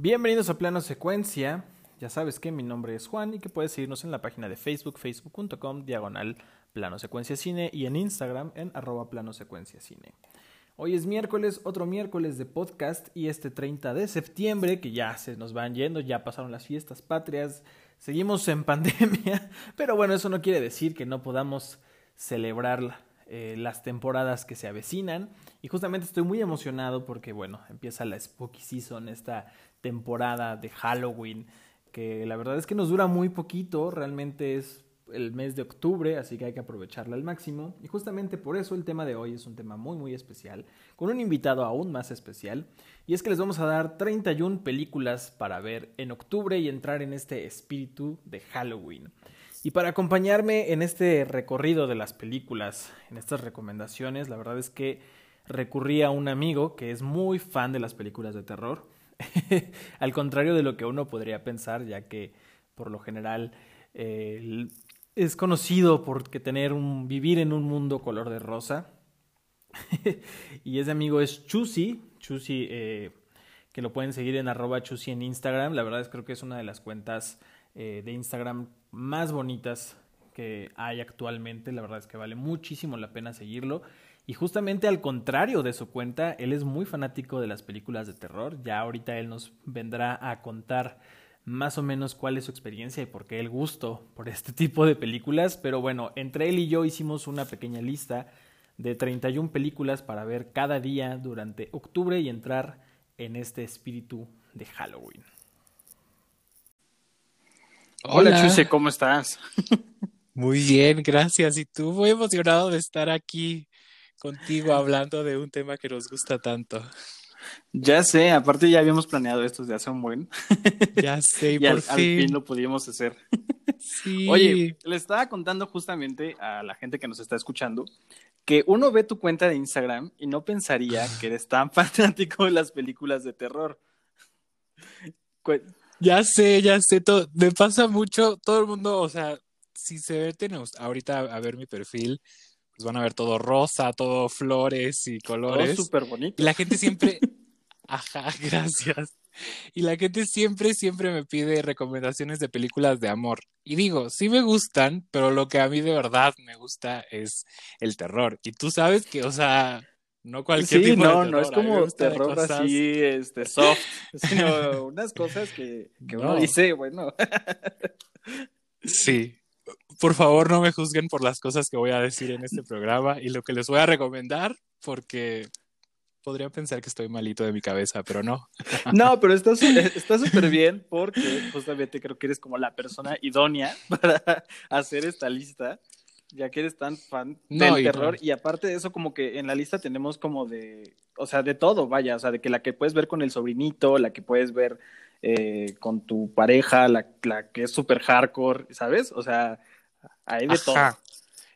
Bienvenidos a Plano Secuencia. Ya sabes que mi nombre es Juan y que puedes seguirnos en la página de Facebook, facebook.com, diagonal Plano Secuencia Cine y en Instagram en arroba Plano Secuencia Cine. Hoy es miércoles, otro miércoles de podcast y este 30 de septiembre, que ya se nos van yendo, ya pasaron las fiestas patrias, seguimos en pandemia, pero bueno, eso no quiere decir que no podamos celebrar eh, las temporadas que se avecinan y justamente estoy muy emocionado porque bueno, empieza la Spooky Season, esta temporada de Halloween, que la verdad es que nos dura muy poquito, realmente es el mes de octubre, así que hay que aprovecharla al máximo. Y justamente por eso el tema de hoy es un tema muy muy especial, con un invitado aún más especial, y es que les vamos a dar 31 películas para ver en octubre y entrar en este espíritu de Halloween. Y para acompañarme en este recorrido de las películas, en estas recomendaciones, la verdad es que recurrí a un amigo que es muy fan de las películas de terror Al contrario de lo que uno podría pensar, ya que por lo general es conocido por que tener un vivir en un mundo color de rosa. y ese amigo es Chusi, Chusi eh, que lo pueden seguir en arroba Chusi en Instagram. La verdad es creo que es una de las cuentas eh, de Instagram más bonitas que hay actualmente. La verdad es que vale muchísimo la pena seguirlo. Y justamente al contrario de su cuenta, él es muy fanático de las películas de terror. Ya ahorita él nos vendrá a contar más o menos cuál es su experiencia y por qué el gusto por este tipo de películas. Pero bueno, entre él y yo hicimos una pequeña lista de 31 películas para ver cada día durante octubre y entrar en este espíritu de Halloween. Hola, Chuse, ¿cómo estás? Muy bien, gracias. Y tú, muy emocionado de estar aquí contigo hablando de un tema que nos gusta tanto. Ya sé, aparte ya habíamos planeado esto desde hace un buen. Ya sé, y, por al, fin. lo pudimos hacer. Sí. Oye, le estaba contando justamente a la gente que nos está escuchando que uno ve tu cuenta de Instagram y no pensaría que eres tan fanático de las películas de terror. Ya sé, ya sé, todo, me pasa mucho, todo el mundo, o sea, si se ve ahorita a ver mi perfil, pues van a ver todo rosa, todo flores y colores. Todo súper bonito. Y la gente siempre, ajá, gracias. Y la gente siempre, siempre me pide recomendaciones de películas de amor. Y digo, sí me gustan, pero lo que a mí de verdad me gusta es el terror. Y tú sabes que, o sea, no cualquier sí, tipo no, de terror. no es como terror cosas... así, este, soft, sino unas cosas que, que no. uno dice, bueno. sí, por favor no me juzguen por las cosas que voy a decir en este programa y lo que les voy a recomendar, porque podría pensar que estoy malito de mi cabeza, pero no. No, pero está súper bien porque justamente creo que eres como la persona idónea para hacer esta lista, ya que eres tan fan del terror. No. y aparte de eso, como que en la lista tenemos como de, o sea, de todo, vaya, o sea, de que la que puedes ver con el sobrinito, la que puedes ver eh, con tu pareja, la, la que es súper hardcore, ¿sabes? O sea, hay de Ajá, todo.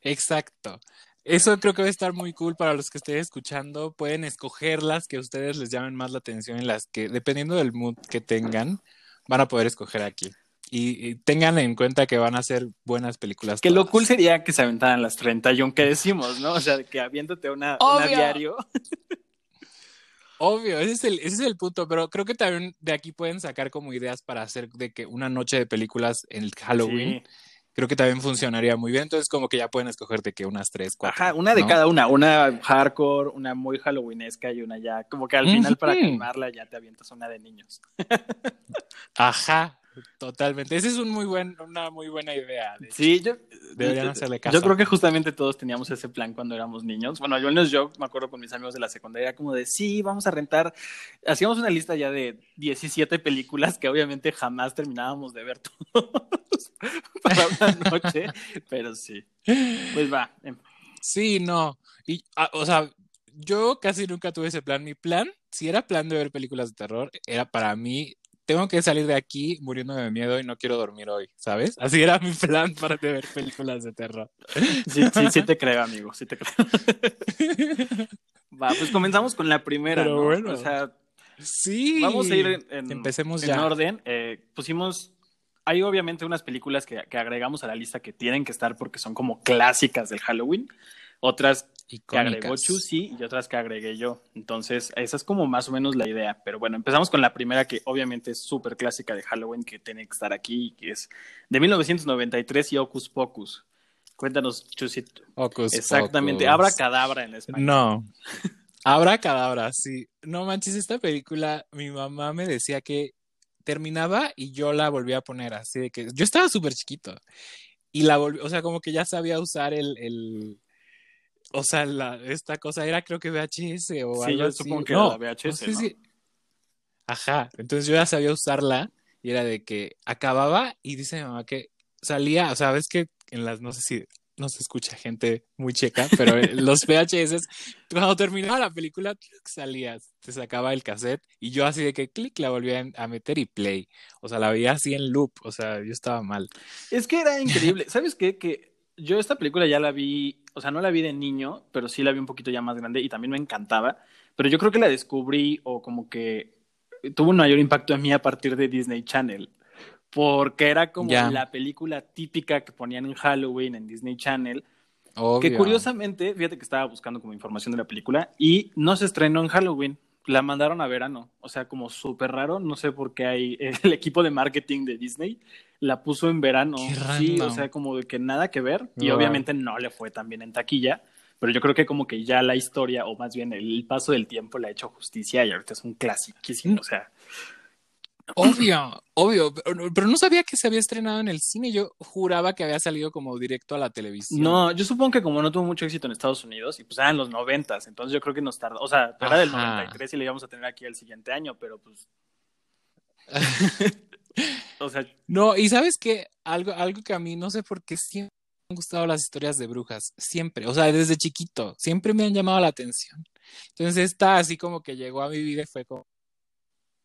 Exacto. Eso creo que va a estar muy cool para los que estén escuchando. Pueden escoger las que a ustedes les llamen más la atención y las que, dependiendo del mood que tengan, van a poder escoger aquí. Y, y tengan en cuenta que van a ser buenas películas. Que todas. lo cool sería que se aventaran las 31 que decimos, ¿no? O sea, que habiéndote una, una diario. Obvio, ese es, el, ese es el punto, pero creo que también de aquí pueden sacar como ideas para hacer de que una noche de películas en el Halloween. Sí creo que también funcionaría muy bien. Entonces, como que ya pueden escoger de que unas tres, cuatro. Ajá, una de ¿no? cada una. Una hardcore, una muy halloweenesca y una ya, como que al final, para quemarla, ya te avientas una de niños. Ajá. Totalmente. Esa es un muy buen, una muy buena idea. De sí, yo, deberían hacerle caso. Yo creo que justamente todos teníamos ese plan cuando éramos niños. Bueno, yo no yo me acuerdo con mis amigos de la secundaria como de sí, vamos a rentar. Hacíamos una lista ya de 17 películas que obviamente jamás terminábamos de ver todos para una noche, pero sí. Pues va. Sí, no. Y, o sea, yo casi nunca tuve ese plan. Mi plan, si era plan de ver películas de terror, era para mí tengo que salir de aquí muriéndome de miedo y no quiero dormir hoy, ¿sabes? Así era mi plan para ver películas de terror. Sí, sí, sí te creo, amigo, sí te creo. Va, pues comenzamos con la primera, Pero ¿no? bueno. O sea, sí. vamos a ir en, en Empecemos en ya. orden. Eh, pusimos, hay obviamente unas películas que, que agregamos a la lista que tienen que estar porque son como clásicas del Halloween. Otras que agregó Chusi y otras que agregué yo. Entonces, esa es como más o menos la idea. Pero bueno, empezamos con la primera que obviamente es súper clásica de Halloween que tiene que estar aquí, que es de 1993 y Ocus Pocus. Cuéntanos, Chusito. Ocus Exactamente, Abra Cadabra en español. No. Abra Cadabra, sí. No manches, esta película, mi mamá me decía que terminaba y yo la volvía a poner así de que yo estaba súper chiquito y la volví, o sea, como que ya sabía usar el, el o sea, la, esta cosa era creo que VHS o algo así. supongo que era VHS, ¿no? Ajá, entonces yo ya sabía usarla y era de que acababa y dice mi mamá que salía, o sea, ves que en las, no sé si no se escucha gente muy checa, pero los VHS, cuando terminaba la película, salías, te sacaba el cassette y yo así de que clic la volvía a meter y play. O sea, la veía así en loop, o sea, yo estaba mal. Es que era increíble. ¿Sabes qué? Que yo esta película ya la vi, o sea, no la vi de niño, pero sí la vi un poquito ya más grande y también me encantaba. Pero yo creo que la descubrí o como que tuvo un mayor impacto en mí a partir de Disney Channel porque era como la película típica que ponían en Halloween en Disney Channel. Que curiosamente, fíjate que estaba buscando como información de la película y no se estrenó en Halloween, la mandaron a verano, o sea, como súper raro, no sé por qué hay el equipo de marketing de Disney la puso en verano, sí, o sea, como de que nada que ver y obviamente no le fue tan bien en taquilla, pero yo creo que como que ya la historia o más bien el paso del tiempo le ha hecho justicia y ahorita es un clásico, o sea, Obvio, obvio, pero, no sabía que se había estrenado en el cine. Yo juraba que había salido como directo a la televisión. No, yo supongo que como no tuvo mucho éxito en Estados Unidos y pues eran los noventas, entonces yo creo que nos tardó, o sea, era del 93 y le íbamos a tener aquí el siguiente año, pero pues... o sea... No, y sabes que algo, algo que a mí no sé por qué siempre me han gustado las historias de brujas, siempre, o sea, desde chiquito, siempre me han llamado la atención. Entonces esta así como que llegó a mi vida y fue como,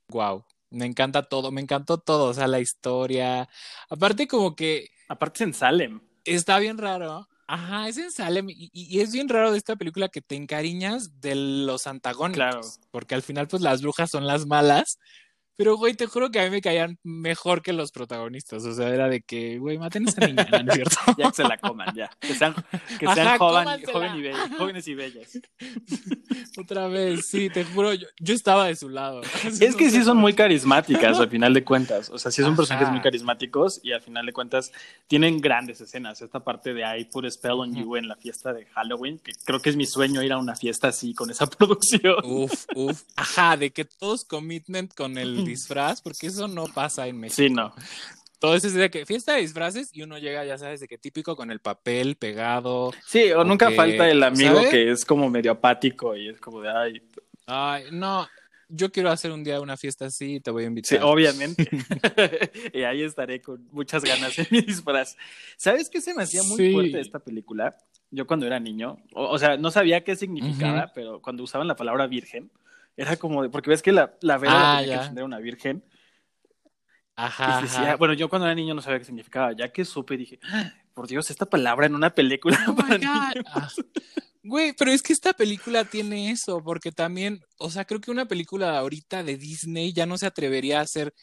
wow, me encanta todo, me encantó todo, o sea, la historia. Aparte como que... Aparte es en Salem. Está bien raro. Ajá, es en Salem y, y, es bien raro de esta película que te encariñas de los antagónicos. Claro. Porque al final pues las brujas son las malas pero, güey, te juro que a mí me caían mejor que los protagonistas. O sea, era de que, güey, maten a esa niña, ¿no es cierto? ya que se la coman, ya. Que sean, que sean joven, y jóvenes y bellas. Otra vez, sí, te juro, yo, yo estaba de su lado. es que sí son muy carismáticas al final de cuentas. O sea, sí son personajes muy carismáticos y al final de cuentas tienen grandes escenas. Esta parte de I Put a Spell on You en la fiesta de Halloween, que creo que es mi sueño ir a una fiesta así con esa producción. Uf, uf. Ajá, de que todos commitment con el disfraz, porque eso no pasa en México. Sí, no. Todo eso es de que fiesta de disfraces y uno llega, ya sabes, de que típico con el papel pegado. Sí, o, nunca falta el amigo que es como medio apático y es como de, ay. Ay, no, yo quiero hacer un día una fiesta así y te voy a invitar. Sí, obviamente. y ahí estaré con muchas ganas en mi disfraz. ¿Sabes qué se me hacía muy fuerte esta película? Yo cuando era niño, o, sea, no sabía qué significaba, pero cuando usaban la palabra virgen, era como de, porque ves que la, la vela ah, que una virgen. Ajá, Bueno, yo cuando era niño no sabía qué significaba. Ya que supe, dije, ah, por Dios, esta palabra en una película. Oh ah, güey, pero es que esta película tiene eso, porque también, o sea, creo que una película ahorita de Disney ya no se atrevería a hacer.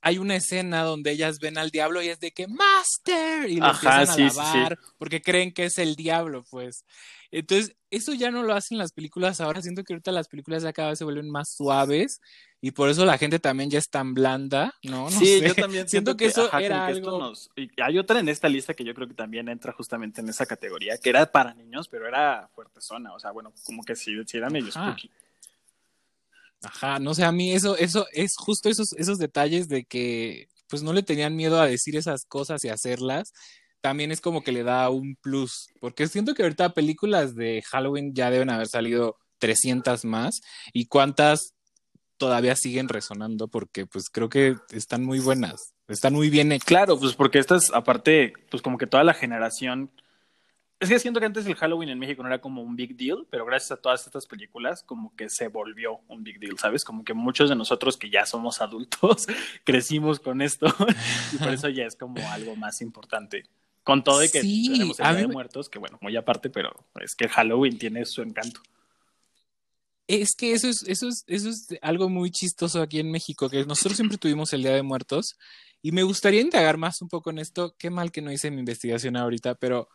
Hay una escena donde ellas ven al diablo y es de que Master y lo empiezan a lavar porque creen que es el diablo, pues. Entonces, eso ya no lo hacen las películas ahora. Siento que ahorita las películas ya cada vez se vuelven más suaves y por eso la gente también ya es tan blanda, ¿no? sí, yo también siento, que, eso era algo... Y hay otra en esta lista que yo creo que también entra justamente en esa categoría, que era para niños, pero era fuerte zona. O sea, bueno, como que sí, sí era medio spooky. Ajá, no sé, a mí eso, eso es justo esos, esos detalles de que pues no le tenían miedo a decir esas cosas y hacerlas también es como que le da un plus, porque siento que ahorita películas de Halloween ya deben haber salido 300 más y cuántas todavía siguen resonando porque pues creo que están muy buenas, están muy bien hechas. Claro, pues porque estas aparte, pues como que toda la generación es que siento que antes el Halloween en México no era como un big deal, pero gracias a todas estas películas como que se volvió un big deal, ¿sabes? Como que muchos de nosotros que ya somos adultos crecimos con esto y por eso ya es como algo más importante. Con todo y que tenemos el Día de Muertos, que bueno, muy aparte, pero es que Halloween tiene su encanto. Es que eso es, eso es, eso es algo muy chistoso aquí en México, que nosotros siempre tuvimos el Día de Muertos, y me gustaría indagar más un poco en esto. Qué mal que no hice mi investigación ahorita, pero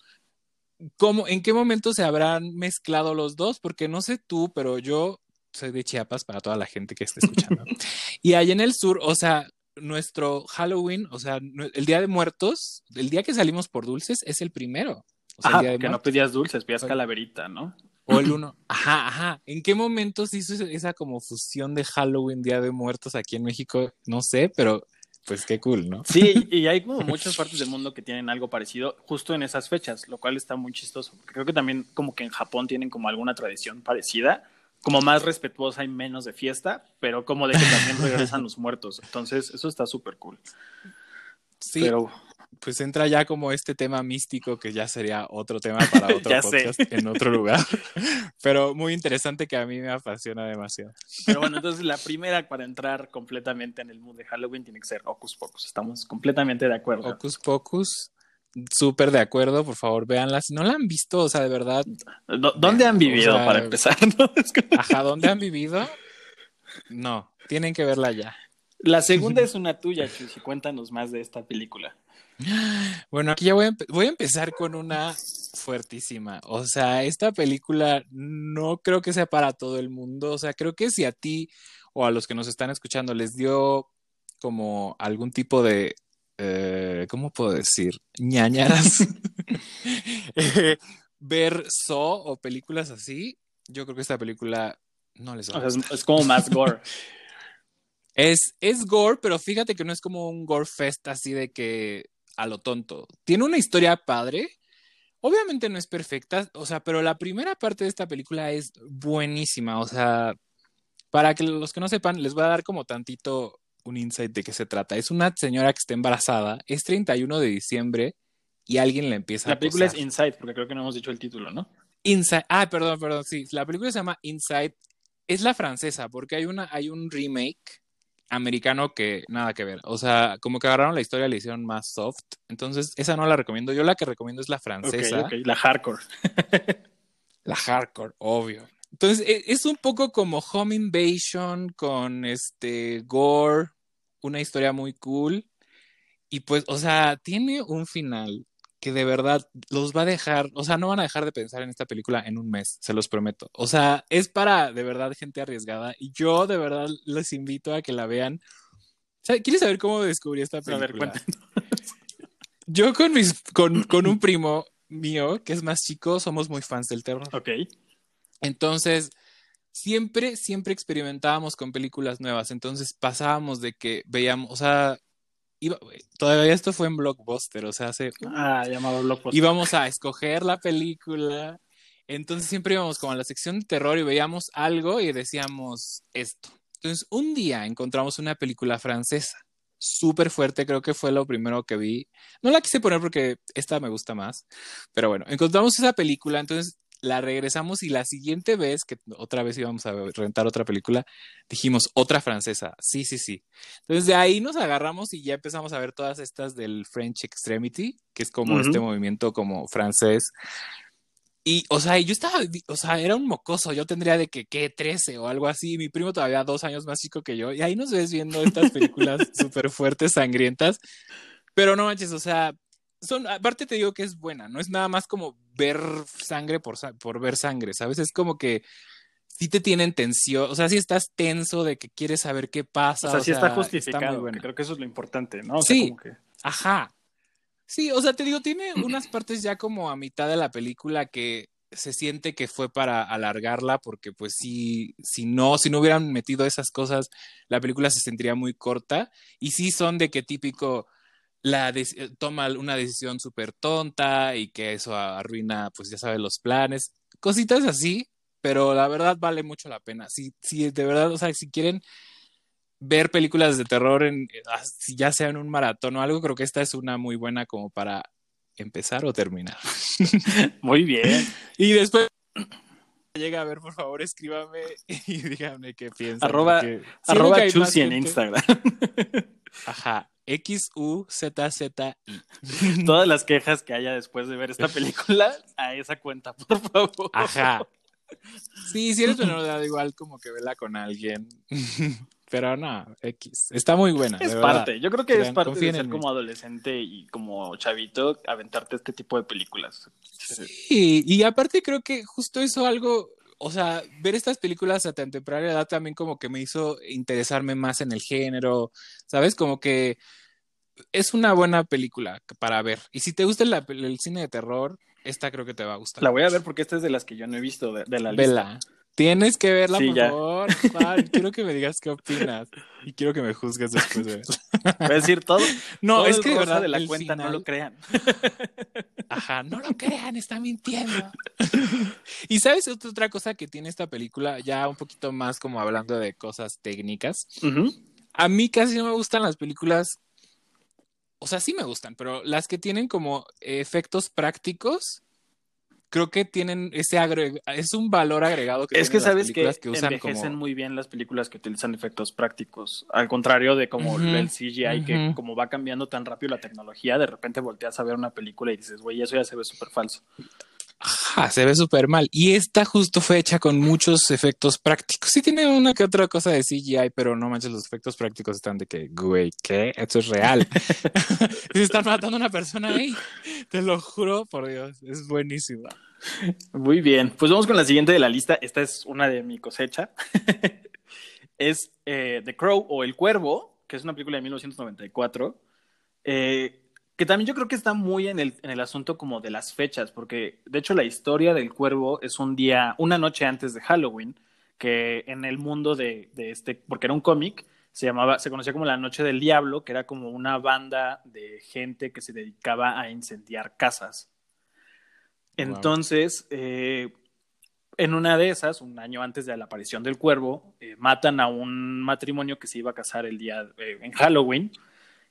¿cómo, ¿en qué momento se habrán mezclado los dos? Porque no sé tú, pero yo soy de Chiapas para toda la gente que esté escuchando. y allá en el sur, o sea, nuestro Halloween, o sea, el Día de Muertos, el día que salimos por dulces es el primero. O sea, que no pedías dulces, pedías calaverita, ¿no? O el uno. Ajá, ajá. ¿En qué momento se hizo esa como fusión de Halloween, Día de Muertos aquí en México? No sé, pero pues qué cool, ¿no? Sí, y hay como muchas partes del mundo que tienen algo parecido justo en esas fechas, lo cual está muy chistoso. Creo que también como que en Japón tienen como alguna tradición parecida, como más respetuosa y menos de fiesta, pero como de que también regresan los muertos. Entonces, eso está súper cool. Sí, pero pues entra ya como este tema místico que ya sería otro tema para otro podcast en otro lugar. Pero muy interesante que a mí me apasiona demasiado. Pero bueno, entonces la primera para entrar completamente en el mood de Halloween tiene que ser Ocus Pocus. Estamos completamente de acuerdo. Ocus Pocus, súper de acuerdo, por favor, véanla. Si no la han visto, o sea, de verdad. ¿Dónde han vivido para empezar? Ajá, ¿dónde han vivido? No, tienen que verla ya. La segunda es una tuya, Chus, y cuéntanos más de esta película. Bueno, aquí ya voy a, voy a empezar con una fuertísima. O sea, esta película no creo que sea para todo el mundo. O sea, creo que si a ti o a los que nos están escuchando les dio como algún tipo de, eh, ¿cómo puedo decir? ñañaras. ver So o películas así, yo creo que esta película no les va a es, como más gore. es, es gore, pero fíjate que no es como un gore fest así de que a lo tonto. Tiene una historia padre. Obviamente no es perfecta, o sea, pero la primera parte de esta película es buenísima. O sea, para que los que no sepan, les voy a dar como tantito un insight de qué se trata. Es una señora que está embarazada, es 31 de diciembre y alguien le empieza la a La película es Inside, porque creo que no hemos dicho el título, ¿no? Inside, ah, perdón, perdón, sí, la película se llama Inside. Es la francesa, porque hay una, hay un remake americano que nada que ver. O sea, como que agarraron la historia y le hicieron más soft. Entonces, esa no la recomiendo. Yo la que recomiendo es la francesa. La hardcore. la hardcore, obvio. Entonces, e, es un poco como Home Invasion con este gore, una historia muy cool. Y pues, o sea, tiene un final que de verdad los va a dejar, o sea, no van a dejar de pensar en esta película en un mes, se los prometo. O sea, es para de verdad gente arriesgada y yo de verdad les invito a que la vean. ¿Quieres saber cómo descubrí esta película? A ver, yo con, mis, con, con un primo mío, que es más chico, somos muy fans del terror. Ok. Entonces, siempre, siempre experimentábamos con películas nuevas. Entonces pasábamos de que veíamos, o sea, todavía esto fue en Blockbuster, o sea, hace... Ah, llamado Blockbuster. Íbamos a escoger la película, entonces siempre íbamos como a la sección de terror y veíamos algo y decíamos esto. Entonces, un día encontramos una película francesa, súper fuerte, creo que fue lo primero que vi. No la quise poner porque esta me gusta más, pero bueno, encontramos esa película, entonces la regresamos y la siguiente vez que otra vez íbamos a rentar otra película, dijimos otra francesa. Sí, sí, sí. Entonces de ahí nos agarramos y ya empezamos a ver todas estas del French Extremity, que es como este movimiento como francés. Y, o sea, yo estaba, o sea, era un mocoso, yo tendría de que, ¿qué? 13 o algo así, mi primo todavía dos años más chico que yo, y ahí nos ves viendo estas películas súper fuertes, sangrientas, pero no manches, o sea, son, aparte te digo que es buena, no es nada más como ver sangre por, por ver sangre, ¿sabes? Es como que sí te tienen tensión, o sea, si estás tenso de que quieres saber qué pasa. O sea, sí está justificado, creo que eso es lo importante, ¿no? sí, ajá. Sí, o sea, te digo, tiene unas partes ya como a mitad de la película que se siente que fue para alargarla porque pues sí, si no, si no hubieran metido esas cosas, la película se sentiría muy corta y sí son de que típico la eh, toma una decisión súper tonta y que eso arruina, pues ya sabes, los planes, cositas así, pero la verdad vale mucho la pena. Si, si de verdad, o sea, si quieren ver películas de terror, en, eh, ya sea en un maratón o algo, creo que esta es una muy buena como para empezar o terminar. Muy bien. y después llega a ver, por favor, escríbame y díganme qué piensan. Arroba, arroba en Instagram. Ajá. X-U-Z-Z-I. Todas las quejas que haya después de ver esta película, a esa cuenta, por favor. Ajá. Sí, si eres menor de edad, igual como que vela con alguien. Pero no, X. Está muy buena. Es parte. Yo creo que es parte de ser como adolescente y como chavito, aventarte este tipo de películas. Sí, y aparte creo que justo eso algo, o sea, ver estas películas a tan temprana edad también como que me hizo interesarme más en el género, ¿sabes? Como que es una buena película para ver. Y si te gusta el, cine de terror, esta creo que te va a gustar. La voy a ver porque esta es de las que yo no he visto de, la lista. Vela. Tienes que verla, por favor. quiero que me digas qué opinas. Y quiero que me juzgues después de verla. Voy a decir todo. No, es que de verdad de la cuenta no lo crean. Ajá, no lo crean, está mintiendo. y sabes otra cosa que tiene esta película, ya un poquito más como hablando de cosas técnicas. A mí casi no me gustan las películas. O sea, sí me gustan, pero las que tienen como efectos prácticos creo que tienen ese agre es un valor agregado que es que sabes que, que usan envejecen muy bien las películas que utilizan efectos prácticos al contrario de como el CGI que como va cambiando tan rápido la tecnología de repente volteas a ver una película y dices güey eso ya se ve súper falso Ajá, se ve súper mal. Y esta justo fue hecha con muchos efectos prácticos. Sí tiene una que otra cosa de CGI, pero no manches, los efectos prácticos están de que, güey, ¿qué? Esto es real. se están matando a una persona ahí. Te lo juro, por Dios, es buenísimo. Muy bien, pues vamos con la siguiente de la lista. Esta es una de mi cosecha. es eh, The Crow o El Cuervo, que es una película de 1994. Eh, que también yo creo que está muy en el, en el asunto como de las fechas, porque de hecho la historia del cuervo es un día, una noche antes de Halloween, que en el mundo de, de este, porque era un cómic, se llamaba, se conocía como la Noche del Diablo, que era como una banda de gente que se dedicaba a incendiar casas. Entonces, eh, en una de esas, un año antes de la aparición del cuervo, eh, matan a un matrimonio que se iba a casar el día eh, en Halloween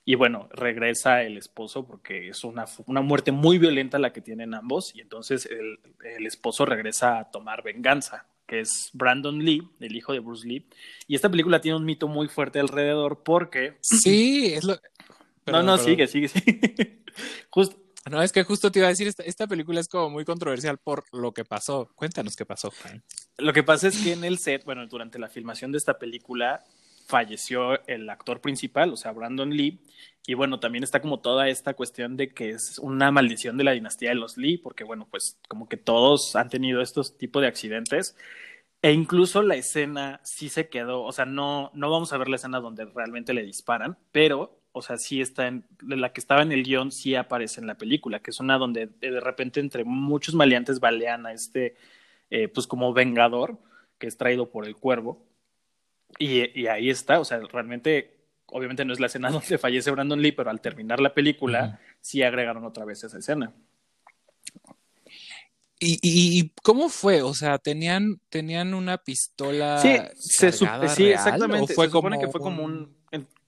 y bueno, regresa el esposo porque es una, una muerte muy violenta la que tienen ambos. Y entonces el, el, esposo regresa a tomar venganza, que es Brandon Lee, el hijo de Bruce Lee. Y esta película tiene un mito muy fuerte alrededor porque... Sí, es lo... no, no, sigue, sigue, sigue. Justo, no, es que justo te iba a decir, esta, esta, película es como muy controversial por lo que pasó. Cuéntanos qué pasó. Lo que pasa es que en el set, bueno, durante la filmación de esta película, falleció el actor principal, o sea, Brandon Lee. Y bueno, también está como toda esta cuestión de que es una maldición de la dinastía de los Lee, porque bueno, pues como que todos han tenido estos tipos de accidentes. E incluso la escena sí se quedó, o sea, no, no vamos a ver la escena donde realmente le disparan, pero, o sea, sí está en, la que estaba en el guion, sí aparece en la película, que es una donde de repente entre muchos maleantes balean a este, eh, pues como vengador, que es traído por el cuervo, y, ahí está, o sea, realmente, obviamente no es la escena donde fallece Brandon Lee, pero al terminar la película, sí agregaron otra vez esa escena. ¿Y, y, cómo fue? O sea, ¿tenían, tenían una pistola? Sí, se sí exactamente. fue se supone que fue como un...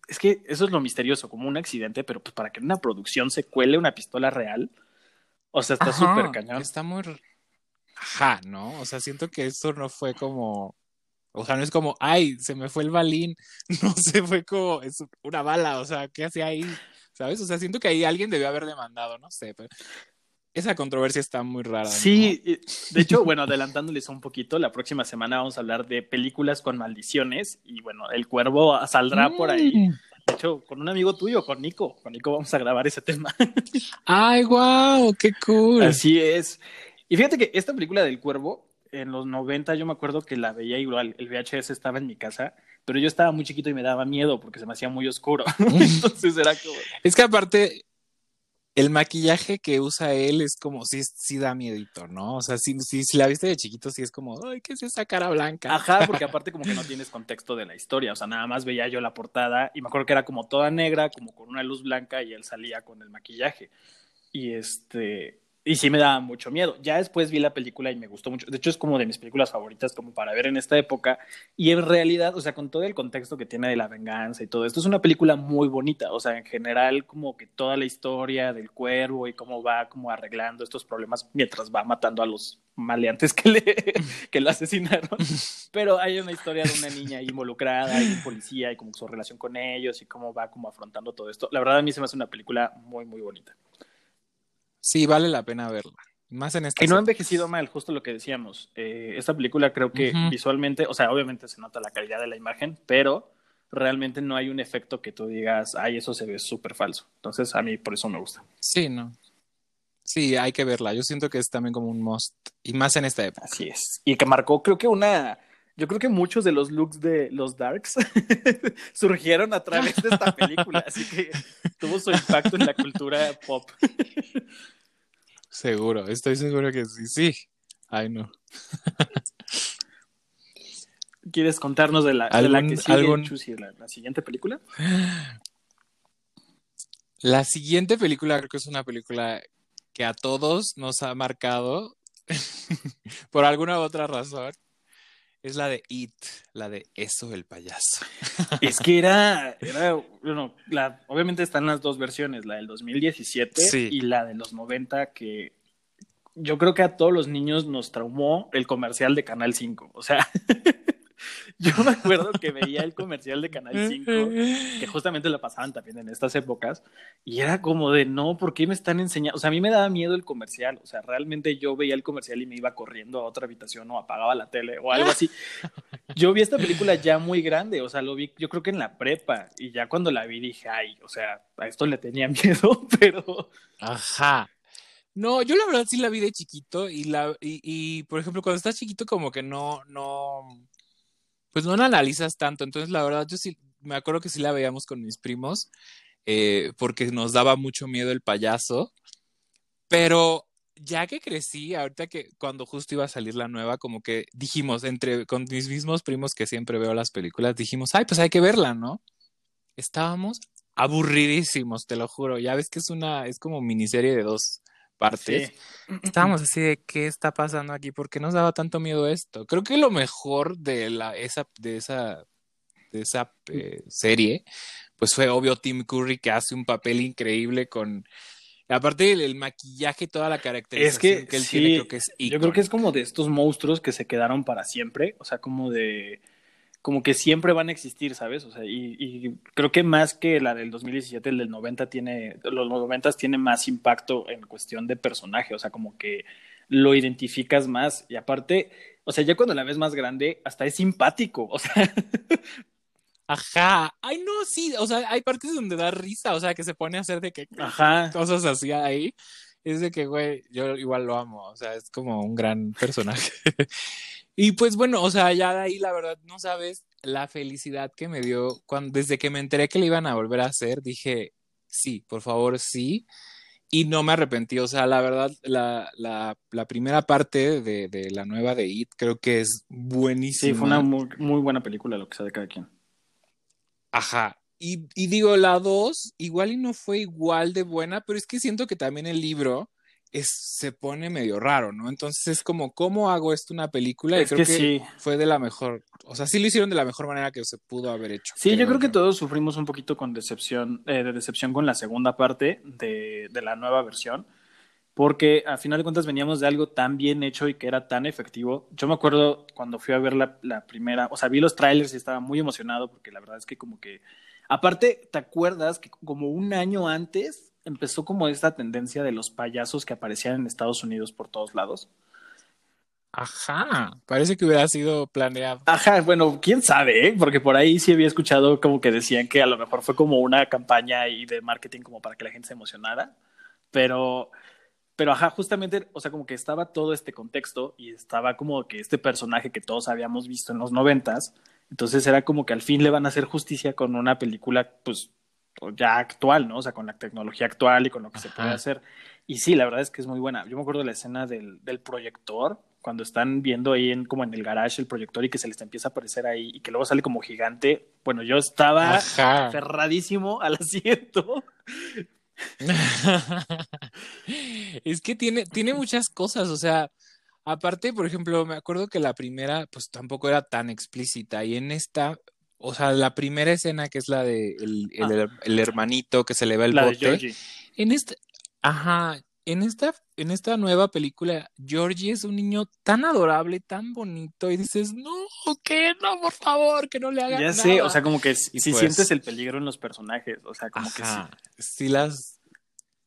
Es que eso es lo misterioso, como un accidente, pero pues para que en una producción se cuele una pistola real, o sea, está súper cañón. Está muy... Ajá, ¿no? O sea, siento que eso no fue como o sea, no es como, ay, se me fue el balín. No se fue como, es una bala. O sea, ¿qué hacía ahí? ¿Sabes? O sea, siento que ahí alguien debió haber demandado, no sé. Pero esa controversia está muy rara. Sí, de hecho, bueno, adelantándoles un poquito, la próxima semana vamos a hablar de películas con maldiciones. Y bueno, el cuervo saldrá por ahí. Mm. De hecho, con un amigo tuyo, con Nico. Con Nico vamos a grabar ese tema. ¡Ay, wow! ¡Qué cool! Así es. Y fíjate que esta película del cuervo en los 90 yo me acuerdo que la veía igual, el VHS estaba en mi casa, pero yo estaba muy chiquito y me daba miedo porque se me hacía muy oscuro. Entonces era como... Es que aparte, el maquillaje que usa él es como, sí, sí da miedito, ¿no? O sea, si, si, si, la viste de chiquito, sí es como, ay, ¿qué es esa cara blanca? Ajá, porque aparte como que no tienes contexto de la historia, o sea, nada más veía yo la portada y me acuerdo que era como toda negra, como con una luz blanca y él salía con el maquillaje. Y este, y sí me daba mucho miedo. Ya después vi la película y me gustó mucho. De hecho, es como de mis películas favoritas como para ver en esta época. Y en realidad, o sea, con todo el contexto que tiene de la venganza y todo esto, es una película muy bonita. O sea, en general, como que toda la historia del cuervo y cómo va como arreglando estos problemas mientras va matando a los maleantes que, le, que lo asesinaron. Pero hay una historia de una niña involucrada y policía y como su relación con ellos y cómo va como afrontando todo esto. La verdad, a mí se me hace una película muy, muy bonita. Sí, vale la pena verla. Más en esta. Y no ha envejecido mal, justo lo que decíamos. Eh, esta película creo que visualmente, o sea, obviamente se nota la calidad de la imagen, pero realmente no hay un efecto que tú digas, ay, eso se ve súper falso. Entonces, a mí por eso me gusta. Sí, no. Sí, hay que verla. Yo siento que es también como un must. Y más en esta época. Así es. Y que marcó, creo que una. Yo creo que muchos de los looks de los Darks surgieron a través de esta película. Así que tuvo su impacto en la cultura pop. Seguro, estoy seguro que sí. Sí. Ay, no. ¿Quieres contarnos de la, de la que sigue, la, la siguiente película? La siguiente película creo que es una película que a todos nos ha marcado por alguna otra razón. Es la de It, la de Eso el payaso. Es que era, era bueno, la, obviamente están las dos versiones, la del 2017 y la de los 90, que yo creo que a todos los niños nos traumó el comercial de Canal 5. O sea, Yo me acuerdo que veía el comercial de Canal 5, que justamente lo pasaban también en estas épocas, y era como de, no, ¿por qué me están enseñando? O sea, a mí me daba miedo el comercial, o sea, realmente yo veía el comercial y me iba corriendo a otra habitación o apagaba la tele o algo así. Yo vi esta película ya muy grande, o sea, lo vi yo creo que en la prepa, y ya cuando la vi dije, ay, o sea, a esto le tenía miedo, pero... Ajá. No, yo la verdad sí la vi de chiquito y la y, y por ejemplo cuando estás chiquito como que no no pues no la analizas tanto. Entonces, la verdad, yo sí, me acuerdo que sí la veíamos con mis primos, eh, porque nos daba mucho miedo el payaso. Pero ya que crecí, ahorita que cuando justo iba a salir la nueva, como que dijimos, entre con mis mismos primos que siempre veo las películas, dijimos, ay, pues hay que verla, ¿no? Estábamos aburridísimos, te lo juro. Ya ves que es una, es como miniserie de dos partes. Estábamos así de qué está pasando aquí, ¿por qué nos daba tanto miedo esto? Creo que lo mejor de la esa de esa de esa eh, serie pues fue obvio Tim Curry que hace un papel increíble con aparte del maquillaje toda la caracterización que, él tiene creo que es yo creo que es como de estos monstruos que se quedaron para siempre, o sea, como de como que siempre van a existir, ¿sabes? O sea, y, creo que más que la del 2017, el del 90 tiene, los 90 tiene más impacto en cuestión de personaje, o sea, como que lo identificas más y aparte, o sea, ya cuando la ves más grande, hasta es simpático, o sea. Ajá, ay no, sí, o sea, hay partes donde da risa, o sea, que se pone a hacer de que Ajá. cosas así ahí. Es de que, güey, yo igual lo amo, o sea, es como un gran personaje. Y pues bueno, o sea, ya de ahí la verdad no sabes la felicidad que me dio cuando desde que me enteré que le iban a volver a hacer, dije, sí, por favor, sí. Y no me arrepentí, o sea, la verdad, la, la, la primera parte de, de, la nueva de It creo que es buenísima. Sí, fue una muy, muy buena película lo que sea de cada quien. Ajá, y, y, digo, la dos, igual y no fue igual de buena, pero es que siento que también el libro es, se pone medio raro, ¿no? Entonces es como, ¿cómo hago esto una película? Y creo que, sí. fue de la mejor, o sea, sí lo hicieron de la mejor manera que se pudo haber hecho. Sí, yo creo que todos sufrimos un poquito con decepción, eh, de decepción con la segunda parte de, de la nueva versión, porque a final de cuentas veníamos de algo tan bien hecho y que era tan efectivo. Yo me acuerdo cuando fui a ver la, la primera, o sea, vi los trailers y estaba muy emocionado porque la verdad es que como que, aparte, ¿te acuerdas que como un año antes empezó como esta tendencia de los payasos que aparecían en Estados Unidos por todos lados. Ajá, parece que hubiera sido planeado. Ajá, bueno, quién sabe, ¿eh? porque por ahí sí había escuchado como que decían que a lo mejor fue como una campaña ahí de marketing como para que la gente se emocionara, pero, pero ajá, justamente, o sea, como que estaba todo este contexto y estaba como que este personaje que todos habíamos visto en los noventas, entonces era como que al fin le van a hacer justicia con una película, pues ya actual, ¿no? O sea, con la tecnología actual y con lo que se puede hacer. Y sí, la verdad es que es muy buena. Yo me acuerdo de la escena del, del proyector, cuando están viendo ahí en, como en el garage el proyector y que se les empieza a aparecer ahí y que luego sale como gigante. Bueno, yo estaba aferradísimo al asiento. es que tiene, tiene muchas cosas, o sea, aparte, por ejemplo, me acuerdo que la primera, pues tampoco era tan explícita y en esta o sea, la primera escena que es la de el, el, ah. hermanito que se le va el bote. en esta, ajá, en esta, en esta nueva película, Georgie es un niño tan adorable, tan bonito, y dices, no, que no, por favor, que no le hagan ya nada. sé, o sea, como que si pues sientes el peligro en los personajes, o sea, como que sí. Sí las,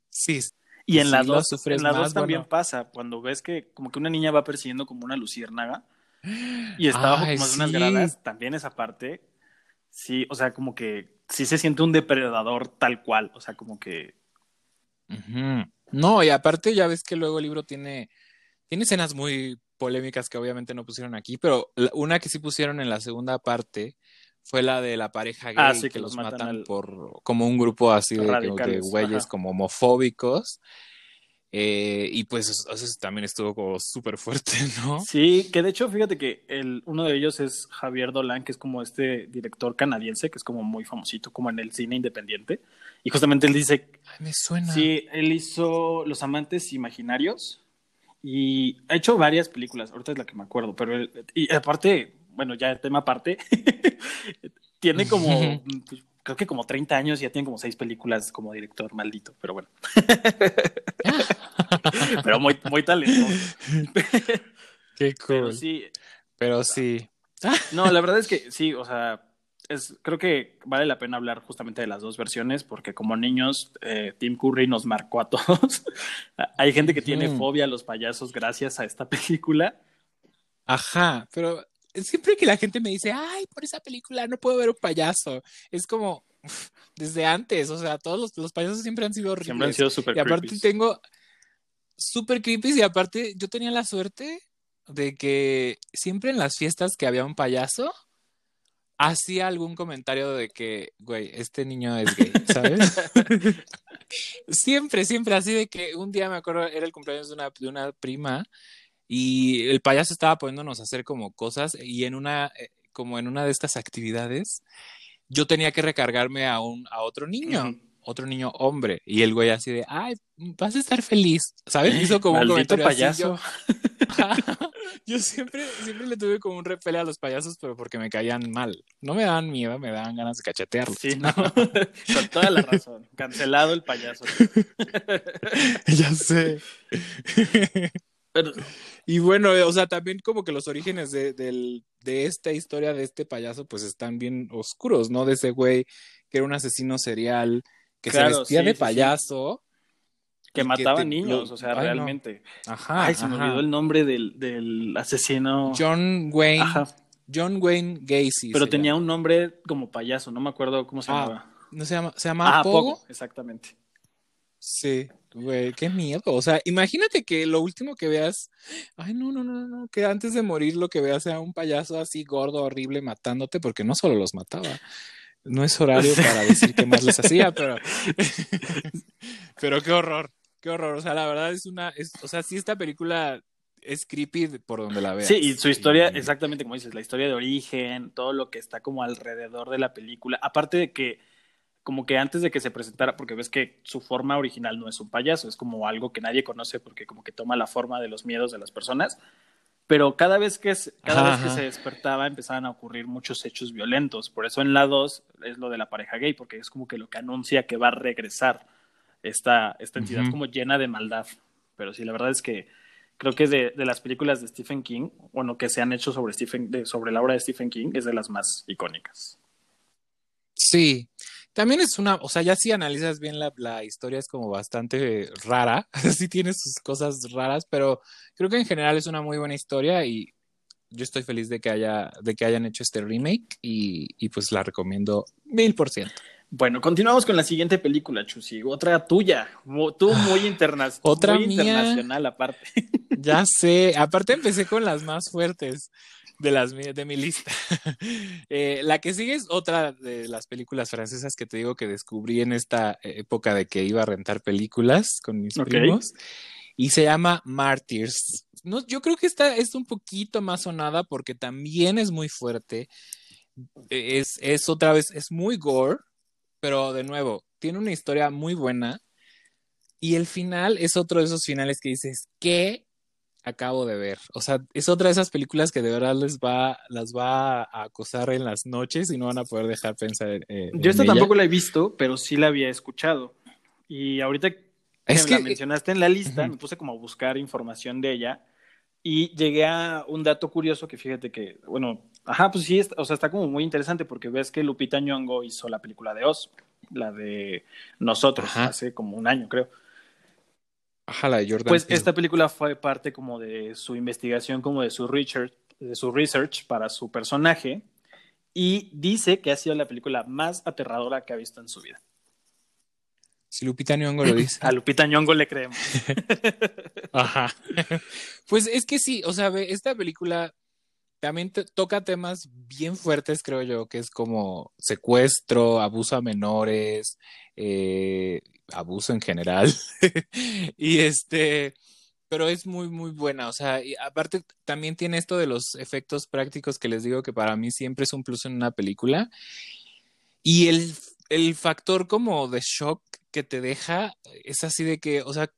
sí. Y en la dos, en la dos también pasa, cuando ves que como que una niña va persiguiendo como una luciérnaga y está bajo como unas gradas, también esa parte sí, o sea, como que sí se siente un depredador tal cual, o sea, como que... No, y aparte ya ves que luego el libro tiene, tiene escenas muy polémicas que obviamente no pusieron aquí, pero una que sí pusieron en la segunda parte fue la de la pareja gay ah, que, los matan, por como un grupo así de, de güeyes como homofóbicos eh, y pues eso, también estuvo como súper fuerte, ¿no? Sí, que de hecho, fíjate que el, uno de ellos es Javier Dolan, que es como este director canadiense, que es como muy famosito, como en el cine independiente. Y justamente él dice... Ay, me suena. Sí, él hizo Los Amantes Imaginarios y ha hecho varias películas, ahorita es la que me acuerdo, pero y aparte, bueno, ya el tema aparte, tiene como creo que como 30 años ya tiene como seis películas como director, maldito, pero bueno. pero muy, muy talentoso. Qué cool. Pero sí. Pero sí. no, la verdad es que sí, o sea, es, creo que vale la pena hablar justamente de las dos versiones, porque como niños, eh, Tim Curry nos marcó a todos. Hay gente que tiene fobia a los payasos gracias a esta película. Ajá, pero siempre que la gente me dice, ay, por esa película no puedo ver un payaso, es como desde antes, o sea, todos los, payasos siempre han sido horribles. Siempre han sido súper Y aparte tengo súper creepy y aparte yo tenía la suerte de que siempre en las fiestas que había un payaso, hacía algún comentario de que, güey, este niño es gay, ¿sabes? siempre, siempre así de que un día me acuerdo, era el cumpleaños de una, de una prima y el payaso estaba poniéndonos a hacer como cosas y en una, eh, como en una de estas actividades, yo tenía que recargarme a, un, a otro niño. otro niño hombre. Y el güey así de, ay, vas a estar feliz. ¿Sabes? Hizo como un comentario payaso. yo, siempre, siempre le tuve como un repele a los payasos, pero porque me caían mal. No me daban miedo, me daban ganas de cachetearlos. Sí, no. Con toda la razón. Cancelado el payaso. ya sé. Y bueno, o sea, también como que los orígenes de, de, esta historia de este payaso, pues están bien oscuros, ¿no? De ese güey que era un asesino serial, que se vestía de payaso. Que mataba niños, o sea, realmente. Ajá. Ay, se me olvidó el nombre del, del asesino. John Wayne. John Wayne Gacy. Pero tenía un nombre como payaso, no me acuerdo cómo se ah, llamaba. No se llama, se llama ah, Pogo. Exactamente. Sí. Güey, qué miedo. O sea, imagínate que lo último que veas, ay, no, no, no, no, que antes de morir lo que veas sea un payaso así gordo, horrible, matándote, porque no solo los mataba. No es horario para decir qué más les hacía, pero. pero qué horror, qué horror. O sea, la verdad es una. Es, o sea, sí, esta película es creepy por donde la veas. Sí, y su historia, exactamente como dices, la historia de origen, todo lo que está como alrededor de la película. Aparte de que como que antes de que se presentara, porque ves que su forma original no es un payaso, es como algo que nadie conoce porque como que toma la forma de los miedos de las personas, pero cada vez que, cada vez que se despertaba empezaban a ocurrir muchos hechos violentos, por eso en la 2 es lo de la pareja gay, porque es como que lo que anuncia que va a regresar esta, esta entidad como llena de maldad, pero sí, la verdad es que creo que de, de, las películas de Stephen King, bueno, que se han hecho sobre, Stephen, sobre la obra de Stephen King, es de las más icónicas. Sí, también es una, o sea, ya si analizas bien la, la historia es como bastante rara, sí tiene sus cosas raras, pero creo que en general es una muy buena historia y yo estoy feliz de que haya, de que hayan hecho este remake y, y pues la recomiendo mil por ciento. Bueno, continuamos con la siguiente película, Chusi. Otra tuya. Tú muy, interna Otra muy internacional aparte. Ya sé. Aparte empecé con las más fuertes de, las, de mi lista. Eh, la que sigue es otra de las películas francesas que te digo que descubrí en esta época de que iba a rentar películas con mis primos. Y se llama Martyrs. No, yo creo que esta es un poquito más sonada porque también es muy fuerte. Es, es otra vez, es muy gore, pero de nuevo, tiene una historia muy buena. Y el final es otro de esos finales que dices, ¿qué acabo de ver. O sea, es otra de esas películas que de verdad les va, las va a acosar en las noches y no van a poder dejar pensar en, Yo esta tampoco la he visto, pero sí la había escuchado. Y ahorita que, es que la mencionaste en la lista, me puse como a buscar información de ella y llegué a un dato curioso que fíjate que, bueno, ajá, pues sí, o sea, está como muy interesante porque ves que Lupita Nyong'o hizo la película de Oz, la de Nosotros, hace como un año, creo. Pues esta película fue parte como de su investigación, como de su research, de su research para su personaje. y dice que ha sido la película más aterradora que ha visto en su vida. Si Lupita Nyong'o lo dice. A Lupita Nyong'o le creemos. Ajá. Pues es que sí, o sea, esta película también toca temas bien fuertes, creo yo, que es como secuestro, abuso a menores, eh, abuso en general. y este, pero es muy, muy buena. O sea, y aparte también tiene esto de los efectos prácticos que les digo que para mí siempre es un plus en una película. Y el, el factor como de shock que te deja es así de que, o sea,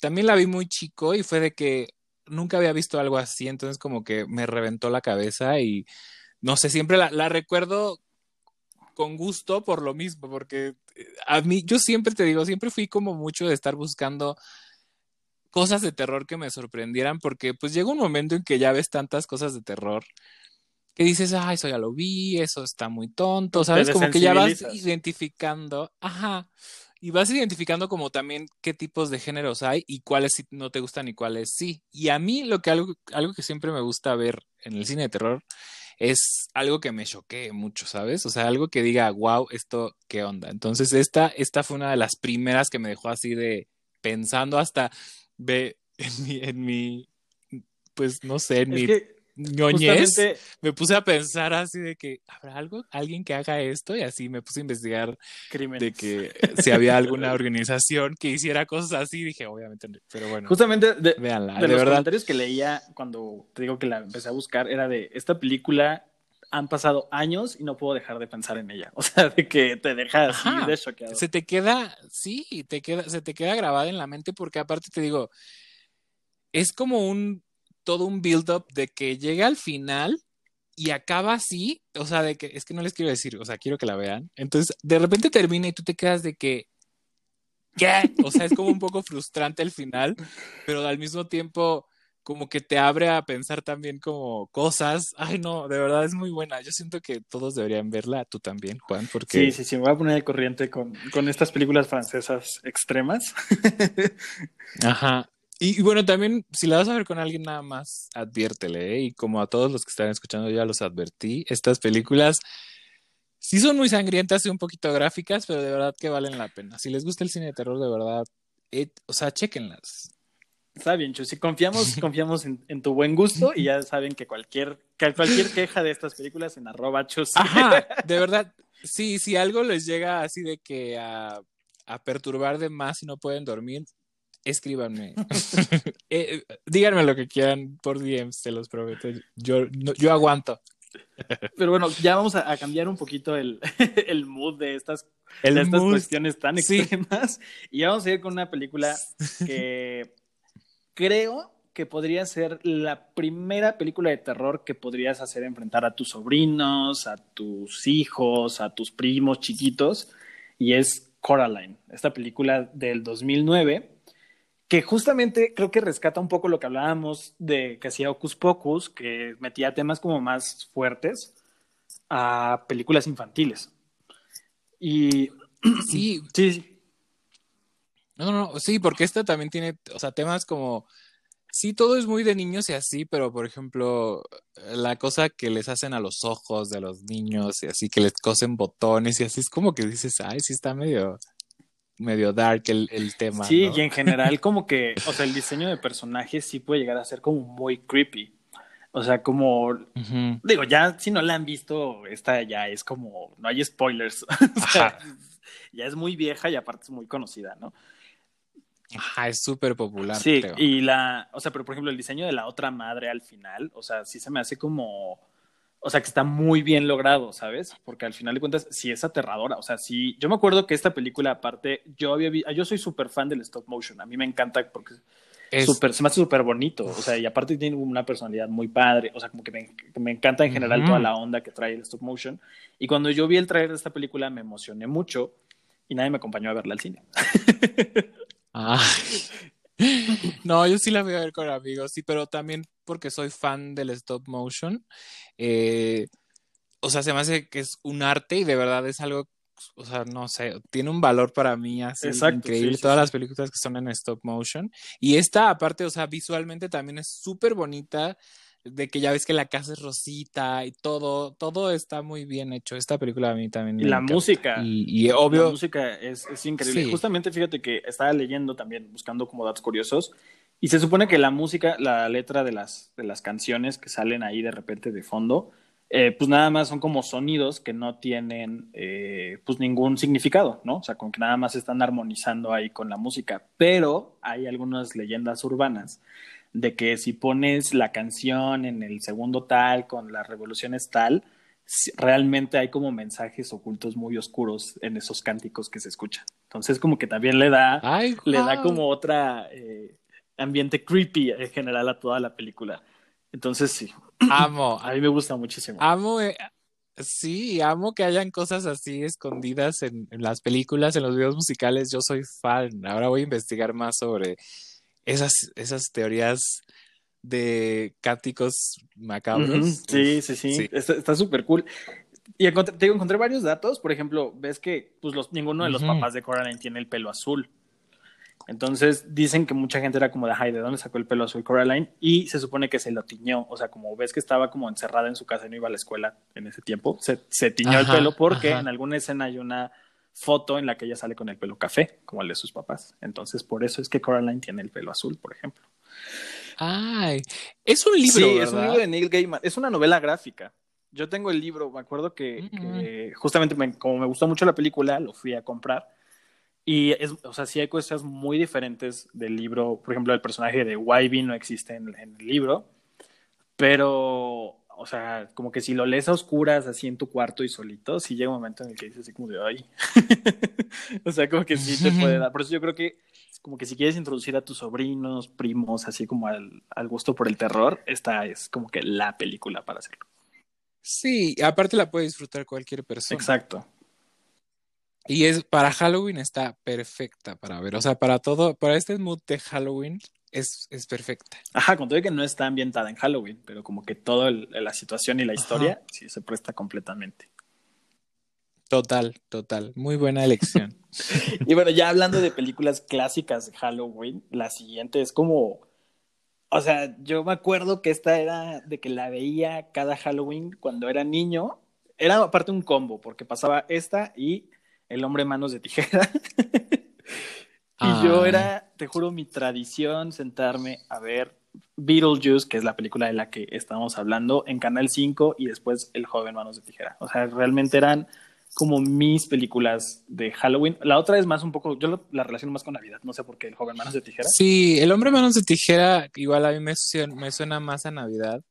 también la vi muy chico y fue de que nunca había visto algo así, entonces como que me reventó la cabeza y no sé, siempre la, recuerdo con gusto por lo mismo, porque a mí, yo siempre te digo, siempre fui como mucho de estar buscando cosas de terror que me sorprendieran, porque pues llega un momento en que ya ves tantas cosas de terror que dices, ah, eso ya lo vi, eso está muy tonto, ¿sabes? Como que ya vas identificando, ajá, y vas identificando como también qué tipos de géneros hay y cuáles no te gustan y cuáles sí. Y a mí lo que algo, algo que siempre me gusta ver en el cine de terror es algo que me choquee mucho, ¿sabes? O sea, algo que diga, wow, esto, ¿qué onda? Entonces, esta, esta fue una de las primeras que me dejó así de pensando hasta, ve, en mi, en mi pues no sé, en mi ñoñez, me puse a pensar así de que habrá algo, alguien que haga esto y así me puse a investigar de que si había alguna organización que hiciera cosas así, dije obviamente, pero bueno. Justamente de, de, los comentarios que leía cuando te digo que la empecé a buscar era de esta película han pasado años y no puedo dejar de pensar en ella. O sea, de que te deja así de choqueado. Se te queda, sí, te queda, se te queda grabada en la mente porque aparte te digo, es como un todo un build-up de que llega al final y acaba así, o sea, de que es que no les quiero decir, o sea, quiero que la vean. Entonces, de repente termina y tú te quedas de que, ¿qué? O sea, es como un poco frustrante el final, pero al mismo tiempo como que te abre a pensar también como cosas. Ay, no, de verdad es muy buena. Yo siento que todos deberían verla, tú también, Juan, porque... Sí, sí, sí, me voy a poner al corriente con, con estas películas francesas extremas. Ajá. Y, bueno, también, si la vas a ver con alguien nada más, adviértele, ¿eh? Y como a todos los que están escuchando ya los advertí, estas películas sí son muy sangrientas y un poquito gráficas, pero de verdad que valen la pena. Si les gusta el cine de terror, de verdad, eh, o sea, chequenlas. Está bien, Si confiamos, confiamos en, tu buen gusto y ya saben que cualquier, cualquier queja de estas películas en arroba chus. Ajá, de verdad, sí, si algo les llega así de que a, a perturbar de más y no pueden dormir, escríbanme. Eh, díganme lo que quieran por DM, se los prometo. Yo, yo aguanto. Pero bueno, ya vamos a, cambiar un poquito el, el mood de estas, estas cuestiones tan extremas. Y vamos a ir con una película que creo que podría ser la primera película de terror que podrías hacer enfrentar a tus sobrinos, a tus hijos, a tus primos chiquitos. Y es Coraline, esta película del 2009 que justamente creo que rescata un poco lo que hablábamos de que hacía Ocus Pocus, que metía temas como más fuertes a películas infantiles. Y sí, sí, sí. No, no, sí, porque esta también tiene, o sea, temas como, sí, todo es muy de niños y así, pero por ejemplo, la cosa que les hacen a los ojos de los niños y así, que les cosen botones y así, es como que dices, ay, sí está medio, medio dark el, el tema. Sí, y en general como que, o sea, el diseño de personajes sí puede llegar a ser como muy creepy. O sea, como, digo, ya si no la han visto, esta ya es como, no hay spoilers. o sea, ya es muy vieja y aparte es muy conocida, ¿no? Ajá, es súper popular. Sí, y la, o sea, pero por ejemplo, el diseño de la otra madre al final, o sea, sí se me hace como o sea, que está muy bien logrado, ¿sabes? Porque al final de cuentas sí es aterradora. O sea, sí, yo me acuerdo que esta película, aparte, yo había yo soy súper fan del stop motion. A mí me encanta porque es... super, se me hace súper bonito. O sea, y aparte tiene una personalidad muy padre. O sea, como que me, me encanta en general toda la onda que trae el stop motion. Y cuando yo vi el trailer de esta película, me emocioné mucho y nadie me acompañó a verla al cine. Ah, no, yo sí la voy a ver con amigos, sí, pero también porque soy fan del stop motion. Eh, o sea, se me hace que es un arte y de verdad es algo, o sea, no sé, tiene un valor para mí así increíble. Todas las películas que son en stop motion. Y esta, aparte, o sea, visualmente también es súper bonita. de que ya ves que la casa es rosita y todo, todo está muy bien hecho. Esta película a mí también. y la música. Y, obvio. La música es, increíble. Justamente fíjate que estaba leyendo también, buscando como datos curiosos. Y se supone que la música, la letra de las, de las canciones que salen ahí de repente de fondo, eh, pues nada más son como sonidos que no tienen eh, pues ningún significado, ¿no? O sea, como que nada más están armonizando ahí con la música. Pero hay algunas leyendas urbanas de que si pones la canción en el segundo tal, con las revoluciones tal, realmente hay como mensajes ocultos muy oscuros en esos cánticos que se escuchan. Entonces como que también le da, le da como otra eh, ambiente creepy en general a toda la película. Entonces sí. Amo. a mí me gusta muchísimo. Amo, eh, sí, amo que hayan cosas así escondidas en, en las películas, en los videos musicales. Yo soy fan. Ahora voy a investigar más sobre esas, esas teorías de cánticos macabros. Sí, sí, sí, Está súper cool. Y encontré, te encontré varios datos. Por ejemplo, ves que pues, los, ninguno de los papás de Coraline tiene el pelo azul. Entonces dicen que mucha gente era como de, ay, ¿de dónde sacó el pelo azul Coraline? Y se supone que se lo tiñó. O sea, como ves que estaba como encerrada en su casa y no iba a la escuela en ese tiempo, se, se tiñó el pelo porque en alguna escena hay una foto en la que ella sale con el pelo café, como el de sus papás. Entonces, por eso es que Coraline tiene el pelo azul, por ejemplo. Ay, es un libro. Sí, es un libro de Neil Gaiman. Es una novela gráfica. Yo tengo el libro, me acuerdo que, justamente como me gustó mucho la película, lo fui a comprar. Y es, o sea, sí hay cosas muy diferentes del libro. Por ejemplo, el personaje de Wybie no existe en el libro. Pero o sea, como que si lo lees a oscuras así en tu cuarto y solito, sí llega un momento en el que dices así como de, ay, o sea, como que sí te puede dar. Por eso yo creo que como que si quieres introducir a tus sobrinos, primos, así como al, al gusto por el terror, esta es como que la película para hacerlo. Sí, aparte la puede disfrutar cualquier persona. Exacto. Y es para Halloween está perfecta para ver, o sea, para todo, para este mood de Halloween es, es perfecta. Ajá, con todo que no está ambientada en Halloween, pero como que toda la situación y la historia sí se presta completamente. Total, total. Muy buena elección. y bueno, ya hablando de películas clásicas de Halloween, la siguiente es como. O sea, yo me acuerdo que esta era de que la veía cada Halloween cuando era niño. Era aparte un combo, porque pasaba esta y El hombre manos de tijera. Y yo era, te juro, mi tradición sentarme a ver Beetlejuice, que es la película de la que estamos hablando, en Canal 5 y después El joven manos de tijera. O sea, realmente eran como mis películas de Halloween. La otra es más un poco, yo la relaciono más con Navidad, no sé por qué El joven manos de tijera. Sí, El hombre manos de tijera igual a mí me, me suena más a Navidad.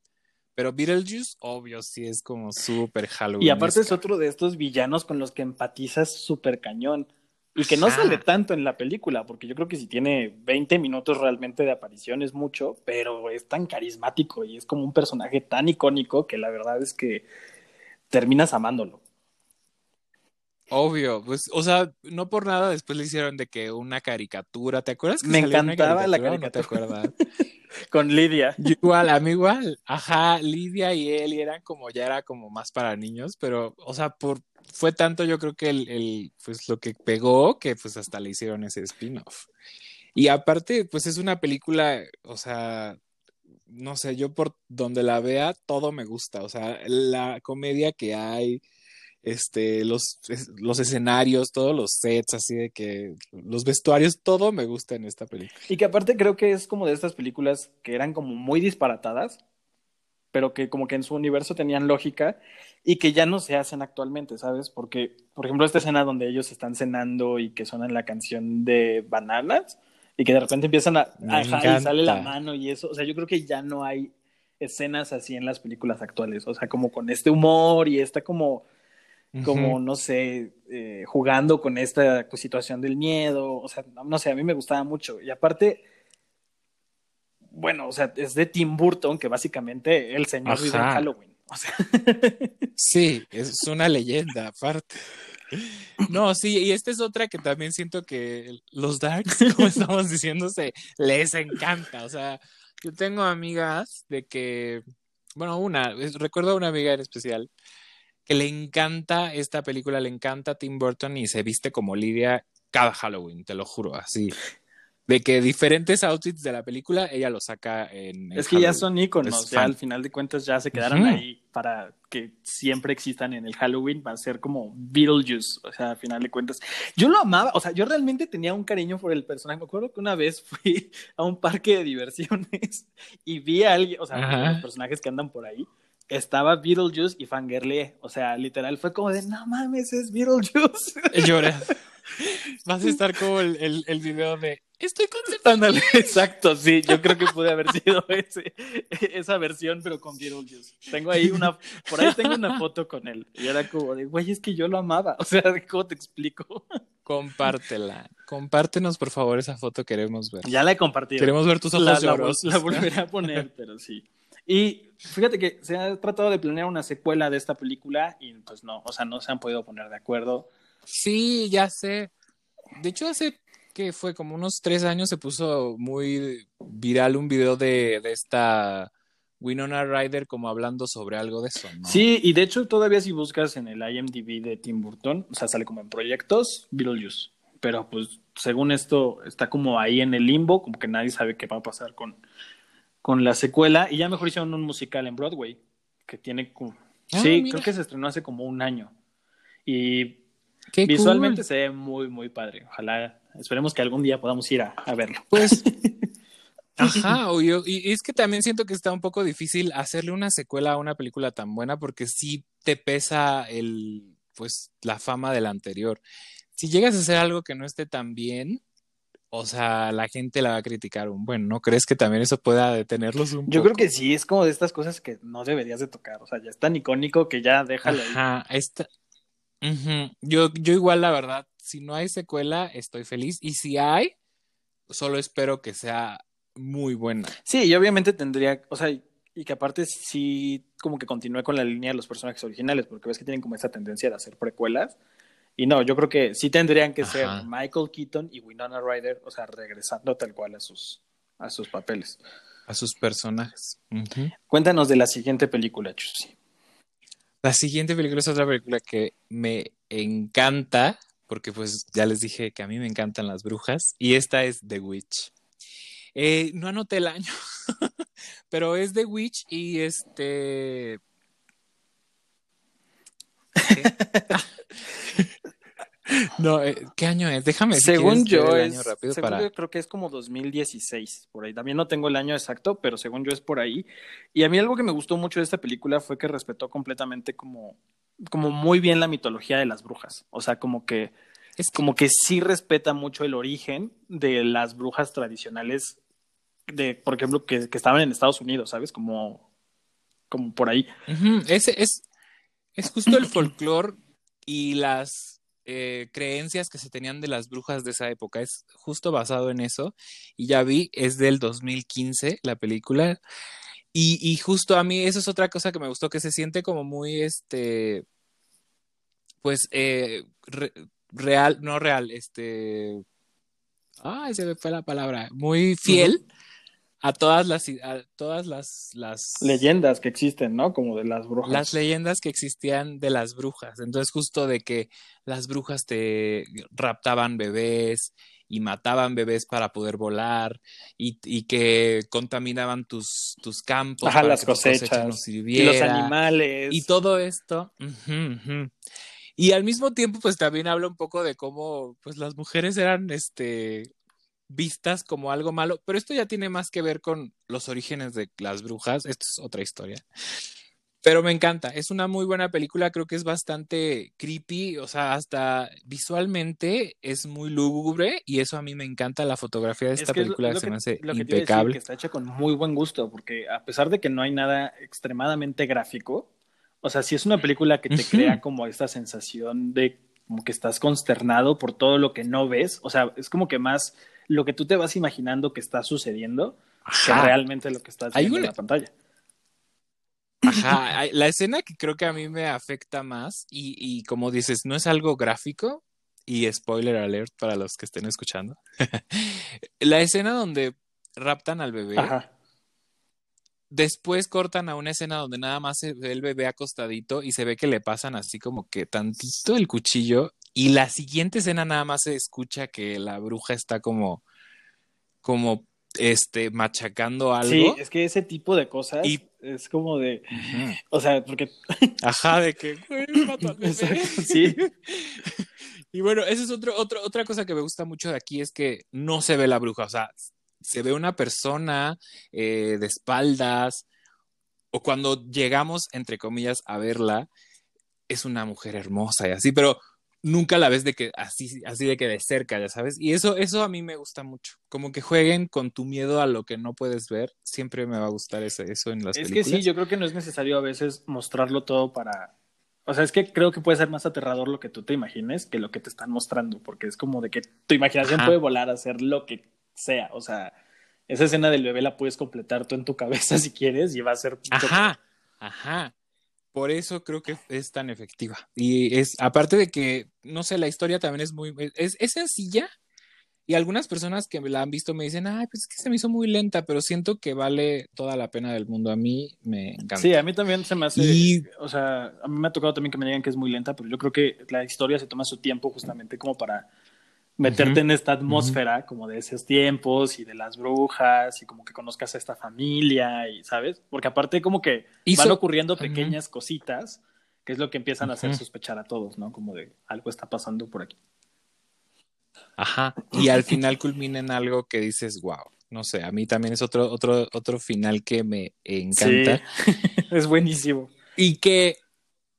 Pero Beetlejuice, obvio, sí es como súper Halloween. Y aparte es otro de estos villanos con los que empatizas súper cañón. Y que no sale tanto en la película, porque yo creo que si tiene 20 minutos realmente de aparición es mucho, pero es tan carismático y es como un personaje tan icónico que la verdad es que terminas amándolo. Obvio, pues, o sea, no por nada después le hicieron de que una caricatura, ¿te acuerdas? Que Me encantaba la caricatura. te acuerdas? Con Lidia. Igual, a mí igual. Ajá, Lidia y él eran como, ya era como más para niños, pero, o sea, por, fue tanto yo creo que el, el, pues lo que pegó que pues hasta le hicieron ese spin-off. Y aparte, pues es una película, o sea, no sé, yo por donde la vea, todo me gusta. O sea, la comedia que hay, este, los, los escenarios, todos los sets, así de que los vestuarios, todo me gusta en esta película. Y que aparte creo que es como de estas películas que eran como muy disparatadas, pero que como que en su universo tenían lógica y que ya no se hacen actualmente, ¿sabes? Porque, por ejemplo, esta escena donde ellos están cenando y que suenan la canción de Bananas y que de repente empiezan a, a y sale la mano y eso, o sea, yo creo que ya no hay escenas así en las películas actuales, o sea, como con este humor y esta como, como, no sé, eh, jugando con esta situación del miedo, o sea, no sé, a mí me gustaba mucho y aparte bueno, o sea, es de Tim Burton, que básicamente el señor vive en Halloween. Sí, es una leyenda aparte. No, sí, y esta es otra que también siento que los darks, como estamos diciéndose, les encanta. O sea, yo tengo amigas de que, bueno, una, recuerdo a una amiga en especial que le encanta esta película, le encanta Tim Burton y se viste como Lidia cada Halloween, te lo juro, así. de que diferentes outfits de la película ella los saca en. es que ya son iconos, ya al final de cuentas ya se quedaron ahí para que siempre existan en el Halloween, va a ser como Beetlejuice, o sea, al final de cuentas. Yo lo amaba, o sea, yo realmente tenía un cariño por el personaje. Me acuerdo que una vez fui a un parque de diversiones y vi a alguien, o sea, los personajes que andan por ahí estaba Beetlejuice y Fangirle. O sea, literal fue como de, no mames, es Beetlejuice. Lloré. Vas a estar como el, el, el video de Estoy conceptuándole. Exacto, sí, yo creo que pude haber sido ese, esa versión, pero con Beetlejuice. Tengo ahí una, por ahí tengo una foto con él. Y era como de, güey, es que yo lo amaba. O sea, ¿cómo te explico? Compártela. Compártenos, por favor, esa foto, queremos ver. Ya la he compartido. Queremos ver tus ojos la, la, la volveré a poner, pero sí. Y fíjate que se ha tratado de planear una secuela de esta película y pues no, o sea, no se han podido poner de acuerdo. Sí, ya sé. De hecho, hace que fue como unos tres años se puso muy viral un video de, de esta Winona Ryder como hablando sobre algo de eso, ¿no? Sí, y de hecho todavía si buscas en el IMDb de Tim Burton, o sea, sale como en proyectos, Beetlejuice. Pero pues según esto está como ahí en el limbo, como que nadie sabe qué va a pasar con, con la secuela. Y ya mejor hicieron un musical en Broadway, que tiene como... Ah, sí, creo que se estrenó hace como un año. Y visualmente se ve muy, muy padre. Ojalá Esperemos que algún día podamos ir a, verlo. Pues. Ajá, y es que también siento que está un poco difícil hacerle una secuela a una película tan buena porque sí te pesa el, pues, la fama del anterior. Si llegas a hacer algo que no esté tan bien, o sea, la gente la va a criticar un bueno, ¿no crees que también eso pueda detenerlos un Yo creo que sí, es como de estas cosas que no deberías de tocar, o sea, ya es tan icónico que ya déjalo Ajá, Esta... yo, yo igual la verdad si no hay secuela, estoy feliz. Y si hay, solo espero que sea muy buena. Sí, y obviamente tendría, o sea, y que aparte sí como que continúe con la línea de los personajes originales, porque ves que tienen como esa tendencia de hacer precuelas. Y no, yo creo que sí tendrían que ser Michael Keaton y Winona Ryder, o sea, regresando tal cual a sus, a sus papeles. A sus personajes. Cuéntanos de la siguiente película, Chusi. La siguiente película es otra película que me encanta porque pues ya les dije que a mí me encantan las brujas y esta es The Witch. Eh, no anoté el año, pero es The Witch y este... no, eh, ¿qué año es? Déjame Según yo es, según yo creo que es como 2016, por ahí. También no tengo el año exacto, pero según yo es por ahí. Y a mí algo que me gustó mucho de esta película fue que respetó completamente como como muy bien la mitología de las brujas. O sea, como que es como que sí respeta mucho el origen de las brujas tradicionales de, por ejemplo, que, que estaban en Estados Unidos, ¿sabes? Como, como por ahí. Ese es, es justo el folclore y las eh, creencias que se tenían de las brujas de esa época. Es justo basado en eso. Y ya vi, es del 2015 la película. Y, justo a mí eso es otra cosa que me gustó, que se siente como muy, este, pues, eh, real, no real, este, ay, se me fue la palabra, muy fiel a todas las, a todas las, las leyendas que existen, ¿no? Como de las brujas. Las leyendas que existían de las brujas. Entonces, justo de que las brujas te raptaban bebés y mataban bebés para poder volar y, y que contaminaban tus, tus campos para las cosechas y los animales y todo esto y al mismo tiempo pues también habla un poco de cómo pues las mujeres eran este vistas como algo malo pero esto ya tiene más que ver con los orígenes de las brujas esto es otra historia pero me encanta, es una muy buena película, creo que es bastante creepy, o sea, hasta visualmente es muy lúgubre y eso a mí me encanta la fotografía de esta película, se me hace impecable. Que está hecha con muy buen gusto, porque a pesar de que no hay nada extremadamente gráfico, o sea, si es una película que te crea como esta sensación de como que estás consternado por todo lo que no ves, o sea, es como que más lo que tú te vas imaginando que está sucediendo que realmente lo que está viendo en la pantalla. Ajá, la escena que creo que a mí me afecta más y, y como dices, no es algo gráfico y spoiler alert para los que estén escuchando. la escena donde raptan al bebé. Después cortan a una escena donde nada más se ve el bebé acostadito y se ve que le pasan así como que tantito el cuchillo y la siguiente escena nada más se escucha que la bruja está como como este machacando algo. Sí, es que ese tipo de cosas es como de, o sea, porque ajá, de que sí. y bueno, esa es otro, otro, otra cosa que me gusta mucho de aquí es que no se ve la bruja, o sea, se ve una persona eh, de espaldas o cuando llegamos entre comillas a verla es una mujer hermosa y así, pero nunca la ves de que así, así de que de cerca, ya sabes. Y eso, eso a mí me gusta mucho. Como que jueguen con tu miedo a lo que no puedes ver. Siempre me va a gustar eso, eso en las películas. Es que sí, yo creo que no es necesario a veces mostrarlo todo para. O sea, es que creo que puede ser más aterrador lo que tú te imagines que lo que te están mostrando, porque es como de que tu imaginación puede volar a hacer lo que sea. O sea, esa escena del bebé la puedes completar tú en tu cabeza si quieres y va a ser. Ajá, ajá. Por eso creo que es tan efectiva. Y es, aparte de que, no sé, la historia también es muy, es, es sencilla. Y algunas personas que la han visto me dicen, ay, pues es que se me hizo muy lenta, pero siento que vale toda la pena del mundo. A mí me encanta. Sí, a mí también se me hace, o sea, a mí me ha tocado también que me digan que es muy lenta, pero yo creo que la historia se toma su tiempo justamente como para meterte en esta atmósfera como de esos tiempos y de las brujas y como que conozcas a esta familia y, ¿sabes? Porque aparte como que van ocurriendo pequeñas cositas que es lo que empiezan a hacer sospechar a todos, ¿no? Como de algo está pasando por aquí. Ajá, y al final culmina en algo que dices, wow, no sé, a mí también es otro, otro, otro final que me encanta. es buenísimo. Y que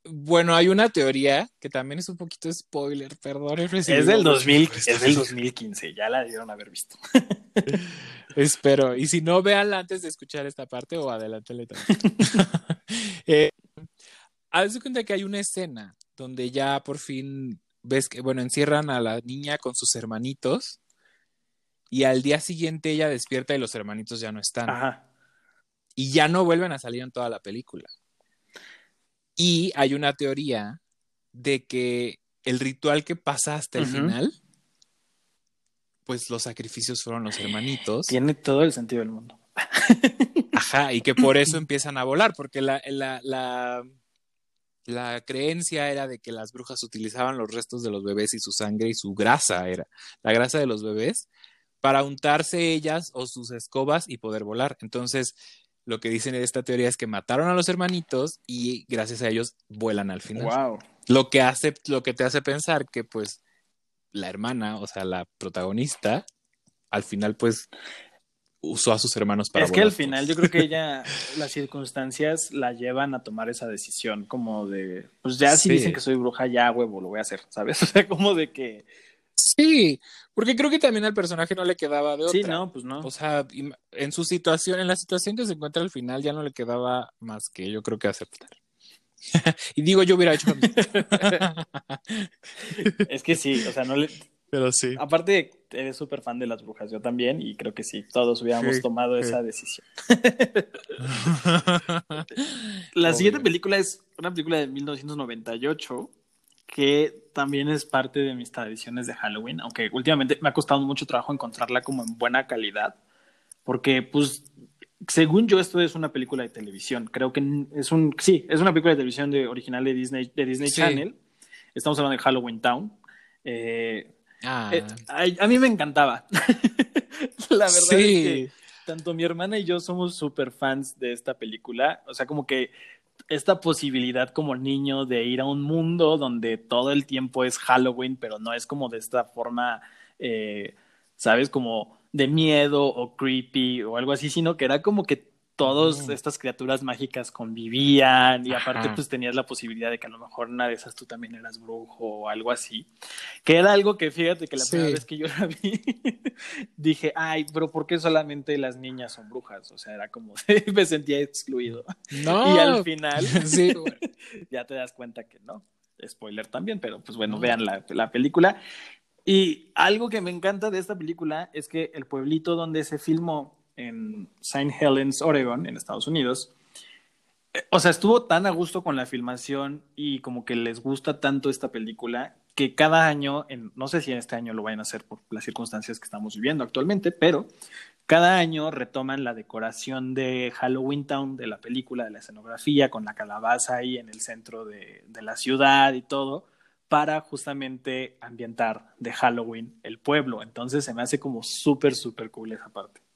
bueno, hay una teoría que también es un poquito spoiler, perdón. Es del, 2000, es del 2015, ya la debieron haber visto. Espero. Y si no, véanla antes de escuchar esta parte o adelántale también. eh, haz cuenta que hay una escena donde ya por fin ves que, bueno, encierran a la niña con sus hermanitos y al día siguiente ella despierta y los hermanitos ya no están. Ajá. Y ya no vuelven a salir en toda la película. Y hay una teoría de que el ritual que pasa hasta el final, pues los sacrificios fueron los hermanitos. Tiene todo el sentido del mundo. Ajá, y que por eso empiezan a volar, porque la, la, la, la creencia era de que las brujas utilizaban los restos de los bebés y su sangre y su grasa era, la grasa de los bebés, para untarse ellas o sus escobas y poder volar. Entonces, lo que dicen en esta teoría es que mataron a los hermanitos y gracias a ellos vuelan al final. Wow. Lo que hace, lo que te hace pensar que pues la hermana, o sea, la protagonista, al final pues usó a sus hermanos para Es que al final yo creo que ella, las circunstancias la llevan a tomar esa decisión, como de, pues ya si dicen que soy bruja, ya huevo, lo voy a hacer, ¿sabes? O sea, como de que Sí, porque creo que también al personaje no le quedaba de otra. Sí, no, pues no. O sea, en su situación, en la situación que se encuentra al final, ya no le quedaba más que yo creo que aceptar. y digo, yo hubiera hecho. es que sí, o sea, no le. Pero sí. Aparte, eres súper fan de las brujas, yo también, y creo que sí, todos hubiéramos tomado esa decisión. la siguiente película es una película de 1998 que también es parte de mis tradiciones de Halloween, aunque últimamente me ha costado mucho trabajo encontrarla como en buena calidad, porque pues según yo esto es una película de televisión, creo que es un, sí, es una película de televisión de, original de Disney, de Disney Channel, estamos hablando de Halloween Town. Eh, ah. eh, a, mí me encantaba. La verdad es que tanto mi hermana y yo somos súper fans de esta película, o sea, como que esta posibilidad como niño de ir a un mundo donde todo el tiempo es Halloween, pero no es como de esta forma, eh, ¿sabes? Como de miedo o creepy o algo así, sino que era como que todas estas criaturas mágicas convivían y aparte pues tenías la posibilidad de que a lo mejor una de esas tú también eras brujo o algo así. Que era algo que fíjate que la primera vez que yo la vi dije, ay, pero ¿por qué solamente las niñas son brujas? O sea, era como, me sentía excluido. No. Y al final sí, ya te das cuenta que no. Spoiler también, pero pues bueno, vean la, la película. Y algo que me encanta de esta película es que el pueblito donde se filmó en St. Helens, Oregon, en Estados Unidos. Eh, o sea, estuvo tan a gusto con la filmación y como que les gusta tanto esta película que cada año, no sé si en este año lo vayan a hacer por las circunstancias que estamos viviendo actualmente, pero cada año retoman la decoración de Halloween Town de la película, de la escenografía, con la calabaza ahí en el centro de, de la ciudad y todo, para justamente ambientar de Halloween el pueblo. Entonces se me hace como súper, súper cool esa parte.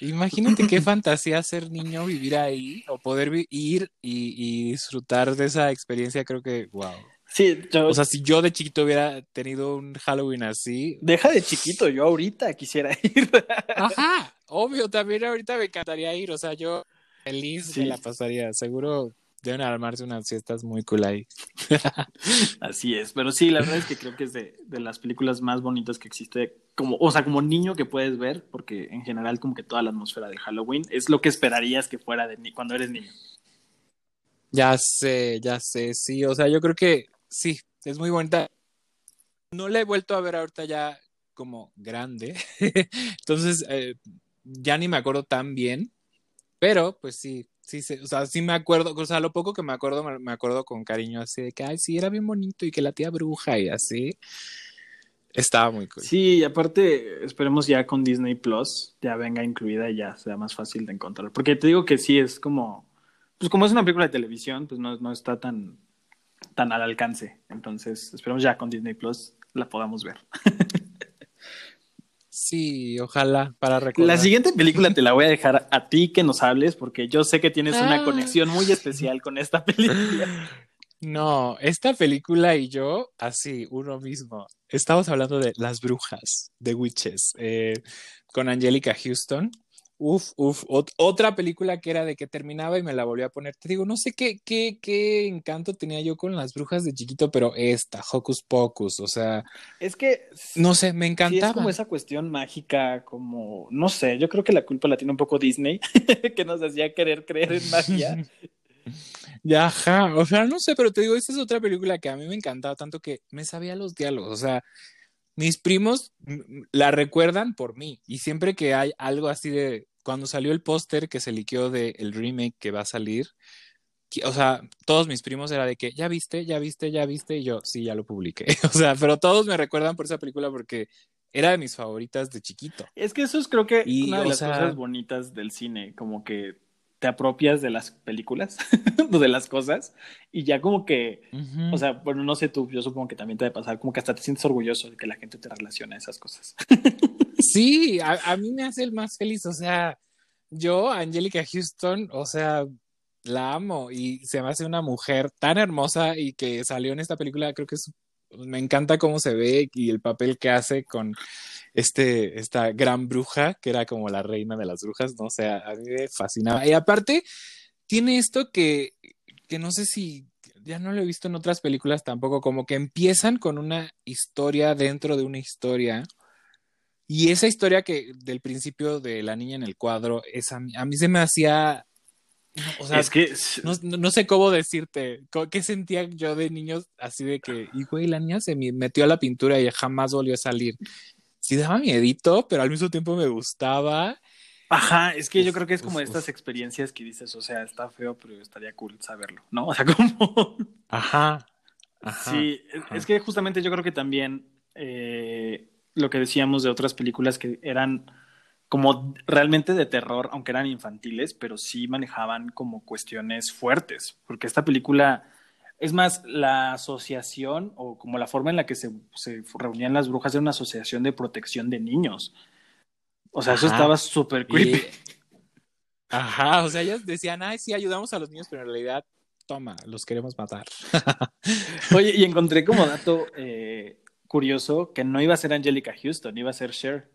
Imagínate qué fantasía ser niño, vivir ahí o poder ir y, disfrutar de esa experiencia. Creo que, wow. Sí, o sea, si yo de chiquito hubiera tenido un Halloween así. Deja de chiquito, yo ahorita quisiera ir. Ajá, obvio, también ahorita me encantaría ir. O sea, yo feliz me la pasaría. Seguro deben armarse unas fiestas muy cool ahí. Así es, pero sí, la verdad es que creo que es de, las películas más bonitas que existe, como, o sea, como niño que puedes ver, porque en general como que toda la atmósfera de Halloween es lo que esperarías que fuera de cuando eres niño. Ya sé, ya sé, sí, o sea, yo creo que sí, es muy bonita. No la he vuelto a ver ahorita ya como grande, entonces eh, ya ni me acuerdo tan bien, pero pues sí, sí, sí, o sea, sí me acuerdo, o sea, lo poco que me acuerdo, me acuerdo con cariño así de que, ay, sí, era bien bonito y que la tía bruja y así. Estaba muy cool. Sí, y aparte, esperemos ya con Disney Plus ya venga incluida y ya sea más fácil de encontrar. Porque te digo que sí, es como, pues como es una película de televisión, pues no, no está tan, tan al alcance. Entonces, esperemos ya con Disney Plus la podamos ver. Sí, ojalá para recordar. La siguiente película te la voy a dejar a ti que nos hables porque yo sé que tienes una ah. conexión muy especial con esta película. No, esta película y yo, así, uno mismo. Estamos hablando de Las Brujas, de Witches, eh, con Angelica Houston. Uf, uf, otra película que era de que terminaba y me la volví a poner. Te digo, no sé qué, qué, qué encanto tenía yo con las brujas de chiquito, pero esta, Hocus Pocus, o sea. Es que. No sé, me encantaba. es como esa cuestión mágica, como. No sé, yo creo que la culpa la tiene un poco Disney, que nos hacía querer creer en magia. ya, ajá, o sea, no sé, pero te digo, esta es otra película que a mí me encantaba tanto que me sabía los diálogos, o sea mis primos la recuerdan por mí y siempre que hay algo así de cuando salió el póster que se liqueó del remake que va a salir, o sea, todos mis primos era de que ya viste, ya viste, ya viste y yo sí, ya lo publiqué. O sea, pero todos me recuerdan por esa película porque era de mis favoritas de chiquito. Es que eso es creo que una de las cosas bonitas del cine, como que te apropias de las películas, de las cosas, y ya como que, o sea, bueno, no sé tú, yo supongo que también te debe pasar, como que hasta te sientes orgulloso de que la gente te relaciona a esas cosas. sí, a, mí me hace el más feliz, o sea, yo, Angélica Houston, o sea, la amo y se me hace una mujer tan hermosa y que salió en esta película, creo que es, me encanta cómo se ve y el papel que hace con este, esta gran bruja, que era como la reina de las brujas, ¿no? O sea, a mí me fascinaba. Y aparte, tiene esto que, que no sé si ya no lo he visto en otras películas tampoco, como que empiezan con una historia dentro de una historia. Y esa historia que del principio de la niña en el cuadro, es a, mí, a mí se me hacía o sea, es que no, no, sé cómo decirte, qué sentía yo de niños así de que, y güey, la niña se metió a la pintura y jamás volvió a salir sí daba miedito, pero al mismo tiempo me gustaba. Ajá, es que yo creo que es como estas experiencias que dices, o sea, está feo, pero estaría cool saberlo, ¿no? O sea, como... Ajá. sí, es que justamente yo creo que también eh, lo que decíamos de otras películas que eran como realmente de terror, aunque eran infantiles, pero sí manejaban como cuestiones fuertes, porque esta película es más, la asociación o como la forma en la que se, reunían las brujas era una asociación de protección de niños. O sea, eso estaba súper creepy. Ajá, o sea, ellas decían, ay, sí, ayudamos a los niños, pero en realidad, toma, los queremos matar. Oye, y encontré como dato eh, curioso que no iba a ser Angelica Houston, iba a ser Cher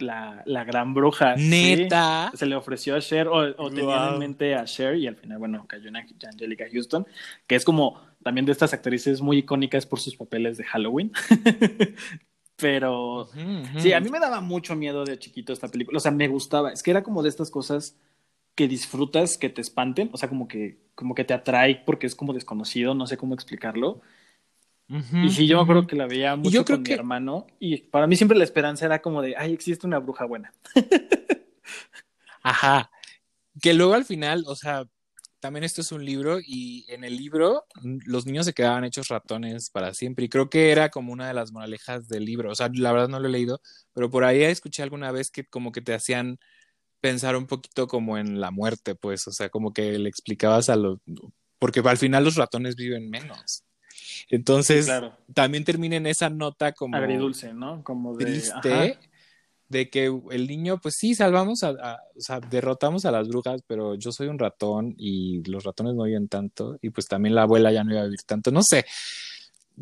la, la gran bruja. Neta. Se le ofreció a Cher o, o tenía en mente a Cher y al final, bueno, cayó en Angelica Houston, que es como también de estas actrices muy icónicas por sus papeles de Halloween. Pero sí, a mí me daba mucho miedo de chiquito esta película. O sea, me gustaba. Es que era como de estas cosas que disfrutas, que te espanten. O sea, como que, como que te atrae porque es como desconocido, no sé cómo explicarlo y sí, yo me acuerdo que la veía mucho con mi hermano y para mí siempre la esperanza era como de, ay, existe una bruja buena. Ajá. Que luego al final, o sea, también esto es un libro y en el libro los niños se quedaban hechos ratones para siempre y creo que era como una de las moralejas del libro. O sea, la verdad no lo he leído, pero por ahí escuché alguna vez que como que te hacían pensar un poquito como en la muerte, pues, o sea, como que le explicabas a los... porque al final los ratones viven menos. Entonces, también termina en esa nota como... Agridulce, ¿no? Como de... Triste. De que el niño, pues sí, salvamos a, o sea, derrotamos a las brujas, pero yo soy un ratón y los ratones no viven tanto y pues también la abuela ya no iba a vivir tanto, no sé.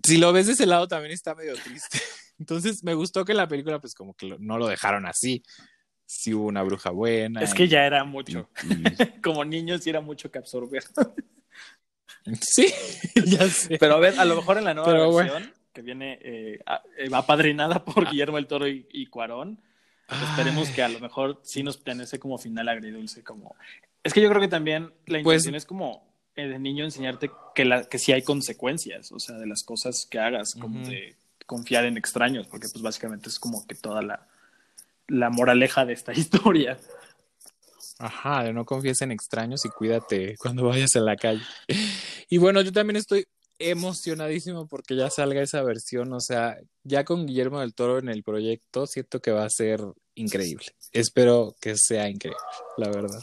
Si lo ves de ese lado también está medio triste. Entonces me gustó que la película pues como que no lo dejaron así. Si hubo una bruja buena. Es que ya era mucho. como niños sí era mucho que absorber. Sí, ya sé. Pero a ver, a lo mejor en la nueva versión, que viene eh, eh, apadrinada por ah. Guillermo el Toro y, Cuarón, esperemos que a lo mejor sí nos planee como final agridulce, como... Es que yo creo que también la pues intención es como el de niño enseñarte que, la, que sí hay consecuencias, o sea, de las cosas que hagas, como de confiar en extraños, porque pues básicamente es como que toda la, la moraleja de esta historia. Ajá, de no confíes en extraños y cuídate cuando vayas a la calle. Y bueno, yo también estoy emocionadísimo porque ya salga esa versión, o sea, ya con Guillermo del Toro en el proyecto, siento que va a ser increíble. Espero que sea increíble, la verdad.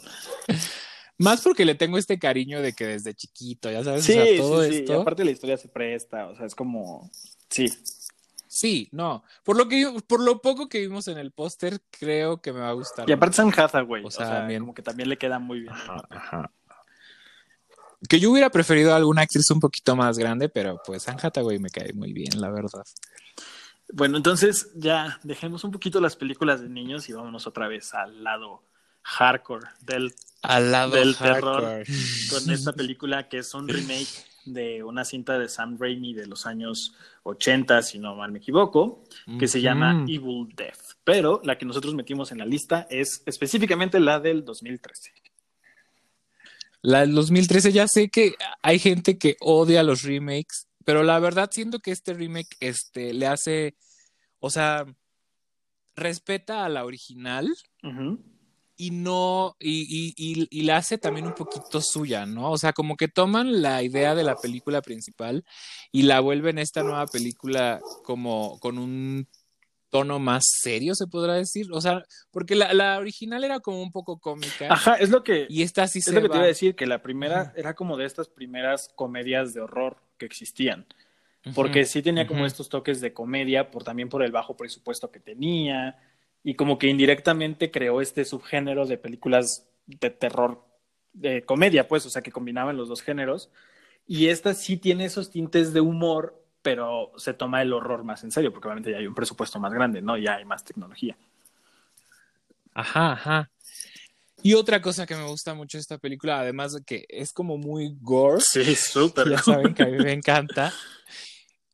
Más porque le tengo este cariño de que desde chiquito, ya sabes, sí, todo sí, sí. aparte la historia se presta, o sea, es como, sí, Sí, no. Por lo que por lo poco que vimos en el póster, creo que me va a gustar. Y aparte San Hathaway, o sea, como que también le queda muy bien. Ajá, Que yo hubiera preferido a alguna actriz un poquito más grande, pero pues San Hathaway me cae muy bien, la verdad. Bueno, entonces ya dejemos un poquito las películas de niños y vámonos otra vez al lado hardcore del, al lado del terror con esta película que es un remake de una cinta de Sam Raimi de los años 80, si no mal me equivoco, que se llama Evil Death. Pero la que nosotros metimos en la lista es específicamente la del 2013. La del 2013 ya sé que hay gente que odia los remakes, pero la verdad siento que este remake este, le hace, o sea, respeta a la original y no, y, y, y, la hace también un poquito suya, ¿no? O sea, como que toman la idea de la película principal y la vuelven esta nueva película como con un tono más serio, se podrá decir. O sea, porque la, la original era como un poco cómica. Ajá, es lo que. Y esta sí es lo que te iba a decir, que la primera era como de estas primeras comedias de horror que existían. Porque sí tenía como estos toques de comedia, por también por el bajo presupuesto que tenía y como que indirectamente creó este subgénero de películas de terror, de comedia, pues, o sea, que combinaban los dos géneros. Y esta sí tiene esos tintes de humor, pero se toma el horror más en serio, porque obviamente ya hay un presupuesto más grande, ¿no? Ya hay más tecnología. Ajá, ajá. Y otra cosa que me gusta mucho de esta película, además de que es como muy gore. Sí, súper. Ya saben que a mí me encanta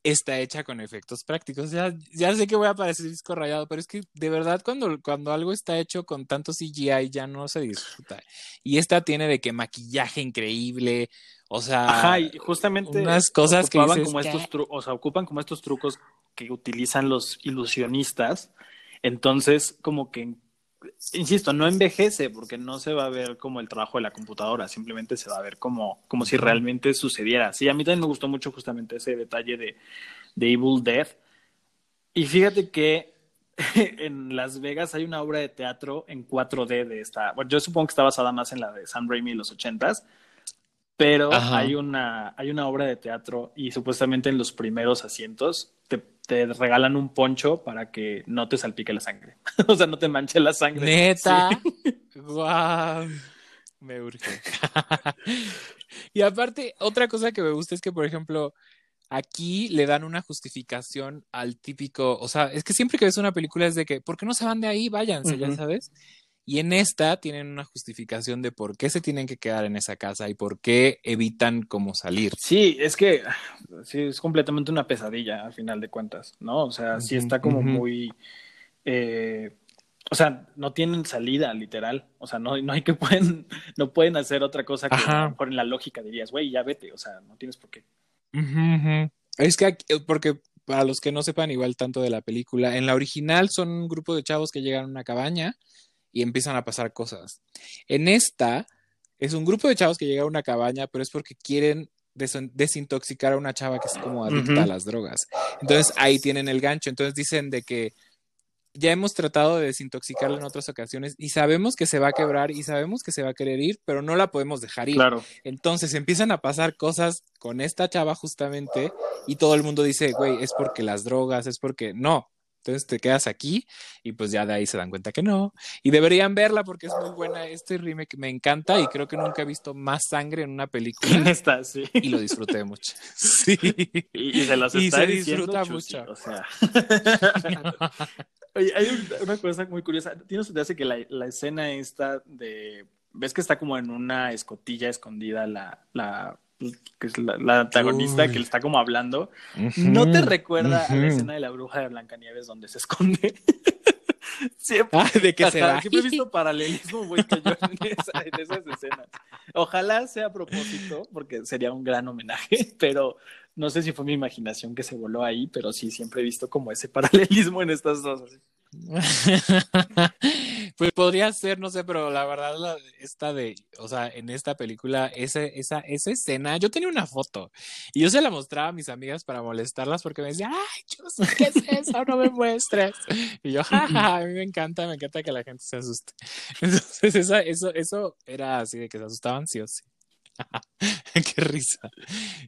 está hecha con efectos prácticos. Ya, ya sé que voy a parecer disco rayado, pero es que de verdad cuando, cuando algo está hecho con tanto CGI ya no se disfruta. Y esta tiene de que maquillaje increíble, o sea, Ajá, y justamente unas cosas que como estos o sea, ocupan como estos trucos que utilizan los ilusionistas. Entonces, como que insisto, no envejece porque no se va a ver como el trabajo de la computadora, simplemente se va a ver como, como si realmente sucediera. Sí, a mí también me gustó mucho justamente ese detalle de, de Evil Death. Y fíjate que en Las Vegas hay una obra de teatro en 4D de esta. Bueno, yo supongo que está basada más en la de Sam Raimi en los ochentas, pero hay una, hay una obra de teatro y supuestamente en los primeros asientos te regalan un poncho para que no te salpique la sangre. o sea, no te manche la sangre. Neta. Wow. Me urge. y aparte, otra cosa que me gusta es que, por ejemplo, aquí le dan una justificación al típico, o sea, es que siempre que ves una película es de que, ¿por qué no se van de ahí? Váyanse, ya sabes. Y en esta tienen una justificación de por qué se tienen que quedar en esa casa y por qué evitan como salir. Sí, es que sí, es completamente una pesadilla al final de cuentas, ¿no? O sea, sí está como muy... Eh, o sea, no tienen salida, literal. O sea, no, no hay que pueden, no pueden hacer otra cosa que por en la lógica dirías, güey, ya vete. O sea, no tienes por qué. Es que, porque para los que no sepan igual tanto de la película, en la original son un grupo de chavos que llegan a una cabaña y empiezan a pasar cosas. En esta es un grupo de chavos que llega a una cabaña, pero es porque quieren desintoxicar a una chava que es como adicta a las drogas. Entonces ahí tienen el gancho. Entonces dicen de que ya hemos tratado de desintoxicarla en otras ocasiones y sabemos que se va a quebrar y sabemos que se va a querer ir, pero no la podemos dejar ir. Claro. Entonces empiezan a pasar cosas con esta chava justamente y todo el mundo dice, güey, es porque las drogas, es porque no. Entonces te quedas aquí y pues ya de ahí se dan cuenta que no. Y deberían verla porque es muy buena. Este remake me encanta y creo que nunca he visto más sangre en una película. En esta, sí. Y lo disfruté mucho. Sí. Y, se las está disfruta mucho. O sea. Oye, hay una cosa muy curiosa. ¿Tienes se te hace que la, la, escena esta de. ¿Ves que está como en una escotilla escondida la, la que es la, antagonista que le está como hablando, ¿no te recuerda a la escena de la bruja de Blancanieves donde se esconde? siempre, ah, ¿de qué será? siempre he visto paralelismo en, esa, en esas escenas. Ojalá sea a propósito, porque sería un gran homenaje, pero no sé si fue mi imaginación que se voló ahí, pero sí, siempre he visto como ese paralelismo en estas dos. pues podría ser, no sé, pero la verdad, la, esta de, o sea, en esta película, ese, esa, esa escena, yo tenía una foto y yo se la mostraba a mis amigas para molestarlas porque me decían, ay, yo ¿qué es eso? No me muestres. Y yo, jaja, a mí me encanta, me encanta que la gente se asuste. Entonces, esa, eso, eso era así de que se asustaban sí o sí. Qué risa.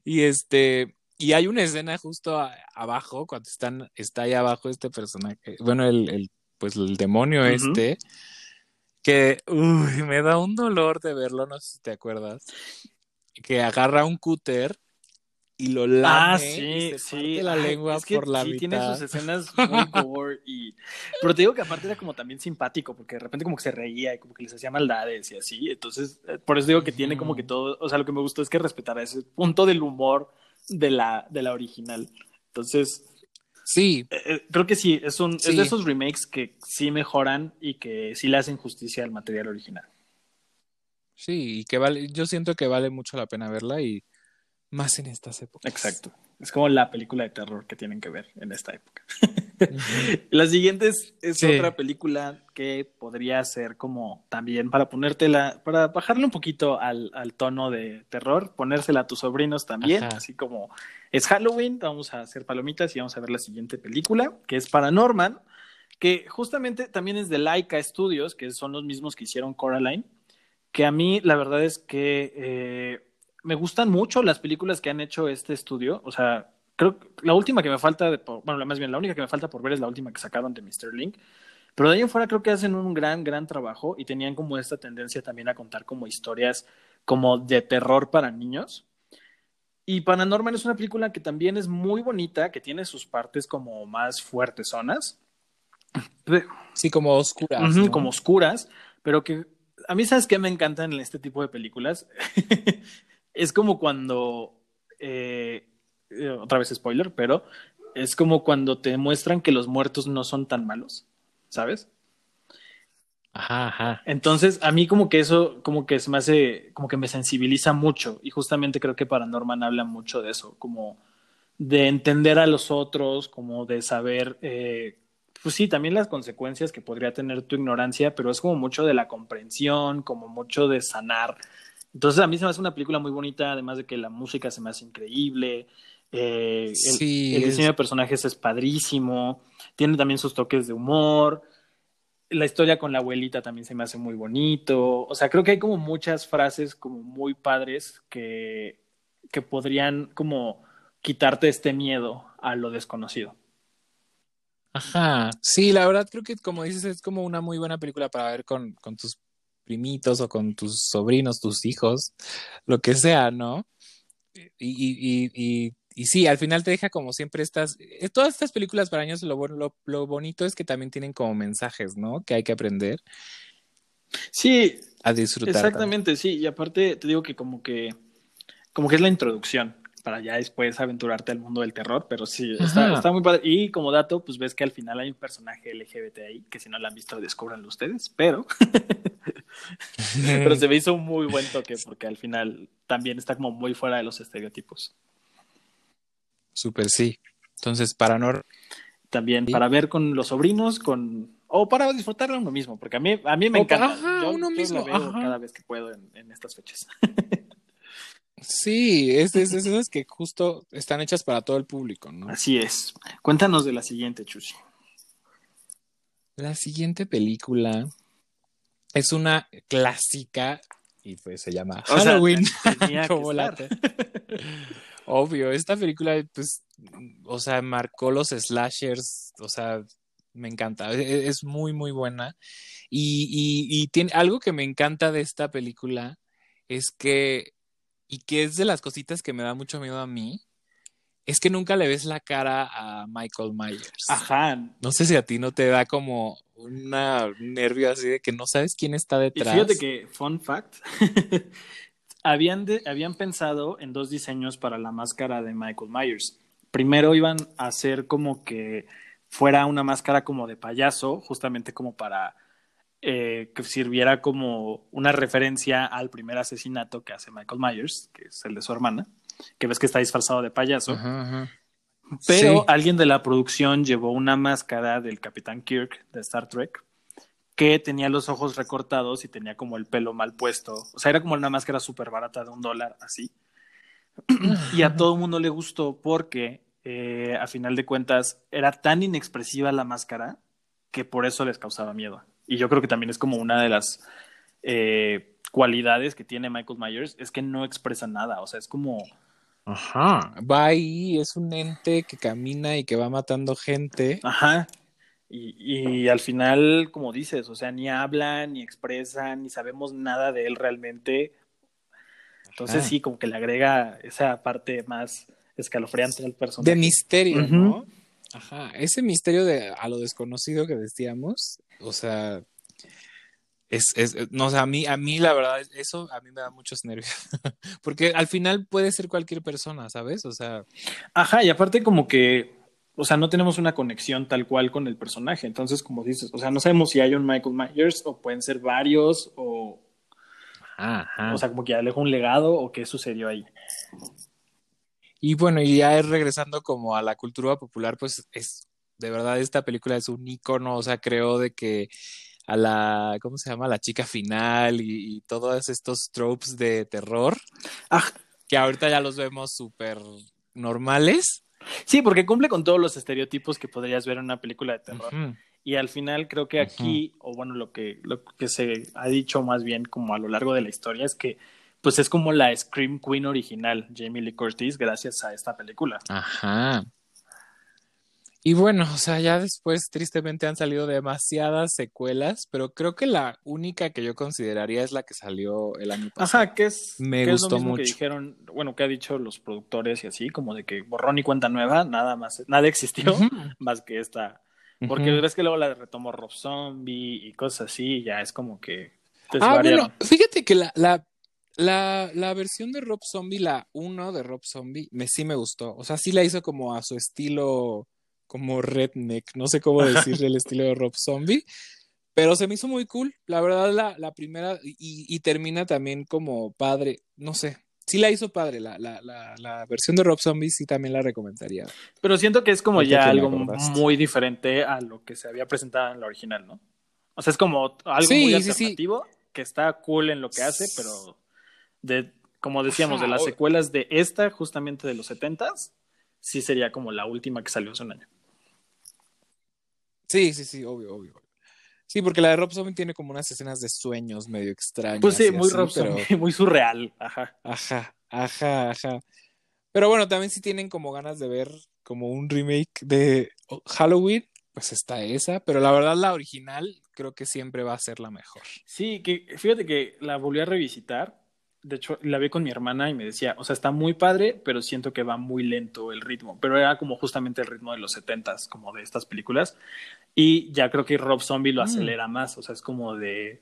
Y este, y hay una escena justo abajo, cuando están, está ahí abajo este personaje, bueno, el, el pues el demonio este, que uy, me da un dolor de verlo, no sé si te acuerdas, que agarra un cúter y lo lame ah, sí, y se sí. la lengua es que por la sí, mitad. tiene sus escenas muy gore y... Pero te digo que aparte era como también simpático, porque de repente como que se reía y como que les hacía maldades y así, entonces, eh, por eso digo que tiene como que todo, o sea, lo que me gustó es que respetara ese punto del humor de la, de la original. Entonces, Sí. eh, creo que sí, es, un, sí. es de esos remakes que sí mejoran y que sí le hacen justicia al material original. Sí, y que vale, yo siento que vale mucho la pena verla y más en estas épocas. Exacto. Es como la película de terror que tienen que ver en esta época. La siguiente es, es sí. otra película que podría ser como también para ponértela, para bajarle un poquito al, al tono de terror, ponérsela a tus sobrinos también, Ajá. así como es Halloween, vamos a hacer palomitas y vamos a ver la siguiente película, que es Paranorman, que justamente también es de Laika Studios, que son los mismos que hicieron Coraline, que a mí la verdad es que... Eh, me gustan mucho las películas que han hecho este estudio. O sea, creo que la última que me falta, de, bueno, más bien la única que me falta por ver es la última que sacaron de Mr. Link. Pero de ahí en fuera creo que hacen un gran, gran trabajo y tenían como esta tendencia también a contar como historias como de terror para niños. Y Paranormal es una película que también es muy bonita, que tiene sus partes como más fuertes zonas. Sí, como oscuras. Uh -huh, ¿no? Como oscuras, pero que a mí, ¿sabes qué me encantan en este tipo de películas? es como cuando, eh, otra vez spoiler, pero es como cuando te muestran que los muertos no son tan malos, ¿sabes? Ajá, ajá. Entonces, a mí como que eso, como que se me hace, como que me sensibiliza mucho y justamente creo que Paranorman habla mucho de eso, como de entender a los otros, como de saber, eh, pues sí, también las consecuencias que podría tener tu ignorancia, pero es como mucho de la comprensión, como mucho de sanar entonces a mí se me hace una película muy bonita, además de que la música se me hace increíble, eh, sí, el, el, diseño es... de personajes es padrísimo, tiene también sus toques de humor, la historia con la abuelita también se me hace muy bonito, o sea, creo que hay como muchas frases como muy padres que, que podrían como quitarte este miedo a lo desconocido. Ajá, sí, la verdad creo que como dices es como una muy buena película para ver con, con tus primitos o con tus sobrinos, tus hijos, lo que sea, ¿no? Y, y, y, y, sí, al final te deja como siempre estas, eh, todas estas películas para años, lo, lo, lo bonito es que también tienen como mensajes, ¿no? Que hay que aprender. Sí. A disfrutar. Exactamente, también. sí. Y aparte te digo que como que, como que es la introducción para ya después aventurarte al mundo del terror, pero sí, está, está, muy padre. Y como dato, pues ves que al final hay un personaje LGBT ahí, que si no lo han visto, descubranlo ustedes, pero... pero se me hizo un muy buen toque, porque al final también está como muy fuera de los estereotipos. Súper, sí. Entonces, para no... También ¿Sí? para ver con los sobrinos, con... O para disfrutarlo uno mismo, porque a mí, a mí me o encanta. Ajá, yo, uno yo mismo. veo Ajá. cada vez que puedo en, en estas fechas. Sí, es, es, es, esas que justo están hechas para todo el público, ¿no? Así es. Cuéntanos de la siguiente, Chusi. La siguiente película es una clásica y pues se llama Halloween. Como la Obvio, esta película, pues, o sea, marcó los slashers, o sea, me encanta, e, e, es muy, muy buena. Y, y, tiene algo que me encanta de esta película es que, y que es de las cositas que me da mucho miedo a mí, es que nunca le ves la cara a Michael Myers. Ajá. No sé si a ti no te da como una nervio así de que no sabes quién está detrás. Y fíjate que, fun fact, habían, habían pensado en dos diseños para la máscara de Michael Myers. Primero iban a hacer como que fuera una máscara como de payaso, justamente como para eh, que sirviera como una referencia al primer asesinato que hace Michael Myers, que es el de su hermana, que ves que está disfrazado de payaso. Pero alguien de la producción llevó una máscara del Capitán Kirk de Star Trek que tenía los ojos recortados y tenía como el pelo mal puesto. O sea, era como una máscara súper barata de un dólar, así. y a todo el mundo le gustó porque, eh, a final de cuentas, era tan inexpresiva la máscara que por eso les causaba miedo. Y yo creo que también es como una de las eh, cualidades que tiene Michael Myers, es que no expresa nada. O sea, es como... Ajá, va ahí, es un ente que camina y que va matando gente. Ajá. Y, al final, como dices, o sea, ni habla, ni expresa, ni sabemos nada de él realmente. Entonces sí, como que le agrega esa parte más escalofriante al personaje. De misterio, ¿no? Ajá, ese misterio de a lo desconocido que decíamos, o sea, es, es, no, o sea, a mí, a mí la verdad, eso a mí me da muchos nervios, porque al final puede ser cualquier persona, ¿sabes? O sea. Ajá, y aparte como que o sea, no tenemos una conexión tal cual con el personaje. Entonces, como dices, o sea, no sabemos si hay un Michael Myers o pueden ser varios o... O sea, como que ya dejó un legado o qué sucedió ahí. Y bueno, y ya regresando como a la cultura popular, pues es, de verdad, esta película es un icono, o sea, creo de que a la, ¿cómo se llama? La chica final y, todos estos tropes de terror, ah. que ahorita ya los vemos súper normales Sí, porque cumple con todos los estereotipos que podrías ver en una película de terror. Y al final creo que aquí, o bueno, lo que, lo que se ha dicho más bien como a lo largo de la historia es que pues es como la Scream Queen original, Jamie Lee Curtis, gracias a esta película. Ajá. Y bueno, o sea, ya después tristemente han salido demasiadas secuelas, pero creo que la única que yo consideraría es la que salió el año pasado. Ajá, que es, Me gustó lo mismo mucho. que dijeron, bueno, que ha dicho los productores y así, como de que borrón y cuenta nueva, nada más, nada existió más que esta. Porque ves que luego la retomó Rob Zombie y cosas así, y ya es como que. Ah, bueno, fíjate que la, la, la, la versión de Rob Zombie, la 1 de Rob Zombie, me, sí me gustó. O sea, sí la hizo como a su estilo como redneck, no sé cómo decirle el estilo de Rob Zombie, pero se me hizo muy cool, la verdad la, la primera y, termina también como padre, no sé, sí la hizo padre, la, la, la, versión de Rob Zombie sí también la recomendaría. Pero siento que es como ya algo muy diferente a lo que se había presentado en la original, ¿no? O sea, es como algo muy alternativo que está cool en lo que hace, pero de, como decíamos, de las secuelas de esta, justamente de los setentas, sí sería como la última que salió hace un año. Sí, sí, sí, obvio, obvio. Sí, porque la de Rob Zombie tiene como unas escenas de sueños medio extrañas. Pues sí, muy Rob Zombie, muy surreal. Ajá. Ajá, ajá, ajá. Pero bueno, también si tienen como ganas de ver como un remake de Halloween, pues está esa, pero la verdad la original creo que siempre va a ser la mejor. Sí, que fíjate que la volví a revisitar de hecho, la vi con mi hermana y me decía, o sea, está muy padre, pero siento que va muy lento el ritmo. Pero era como justamente el ritmo de los setentas, como de estas películas. Y ya creo que Rob Zombie lo mm. acelera más, o sea, es como de...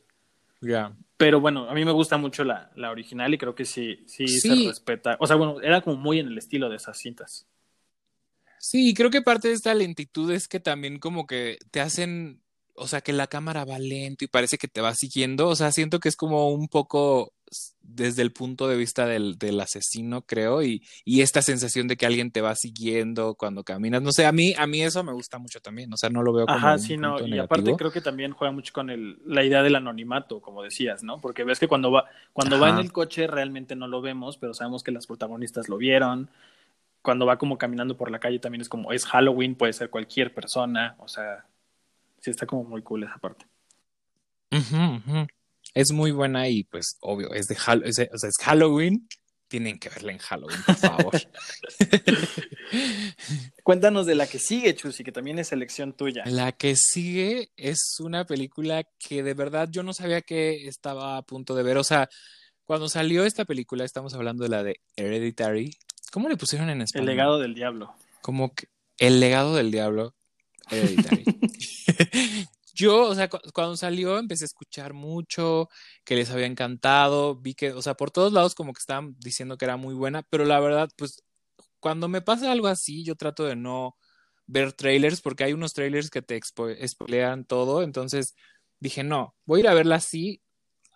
Ya. Pero bueno, a mí me gusta mucho la, la original y creo que sí, sí, se respeta. O sea, bueno, era como muy en el estilo de esas cintas. Sí, creo que parte de esta lentitud es que también como que te hacen, o sea, que la cámara va lento y parece que te va siguiendo. O sea, siento que es como un poco desde el punto de vista del, del asesino, creo, y, y, esta sensación de que alguien te va siguiendo cuando caminas. No sé, a mí, a mí eso me gusta mucho también, o sea, no lo veo como Ajá, sí, no, y aparte creo que también juega mucho con el, la idea del anonimato, como decías, ¿no? Porque ves que cuando va, cuando va en el coche realmente no lo vemos, pero sabemos que las protagonistas lo vieron. Cuando va como caminando por la calle también es como, es Halloween, puede ser cualquier persona, o sea, sí está como muy cool esa parte. Es muy buena y pues obvio, es de, es o sea, es Halloween, tienen que verla en Halloween, por favor. Cuéntanos de la que sigue, Chusi, que también es selección tuya. La que sigue es una película que de verdad yo no sabía que estaba a punto de ver. O sea, cuando salió esta película, estamos hablando de la de Hereditary. ¿Cómo le pusieron en español? El legado del diablo. Como que el legado del diablo. Hereditary. yo, o sea, cuando salió empecé a escuchar mucho, que les había encantado, vi que, o sea, por todos lados como que estaban diciendo que era muy buena, pero la verdad, pues, cuando me pasa algo así, yo trato de no ver trailers, porque hay unos trailers que te spoilean todo, entonces dije, no, voy a ir a verla así,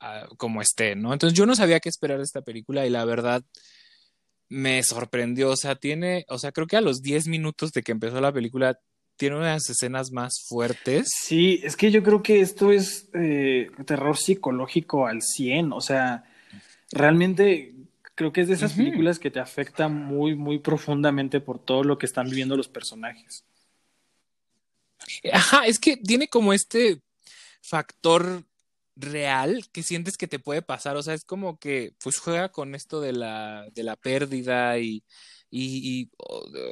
ah, como esté, ¿no? Entonces yo no sabía qué esperar de esta película y la verdad me sorprendió, o sea, tiene, o sea, creo que a los 10 minutos de que empezó la película tiene unas escenas más fuertes. Sí, es que yo creo que esto es eh, terror psicológico al 100, o sea, realmente creo que es de esas películas que te afecta muy, muy profundamente por todo lo que están viviendo los personajes. Ajá, es que tiene como este factor real que sientes que te puede pasar, o sea, es como que pues juega con esto de la, de la pérdida y, y,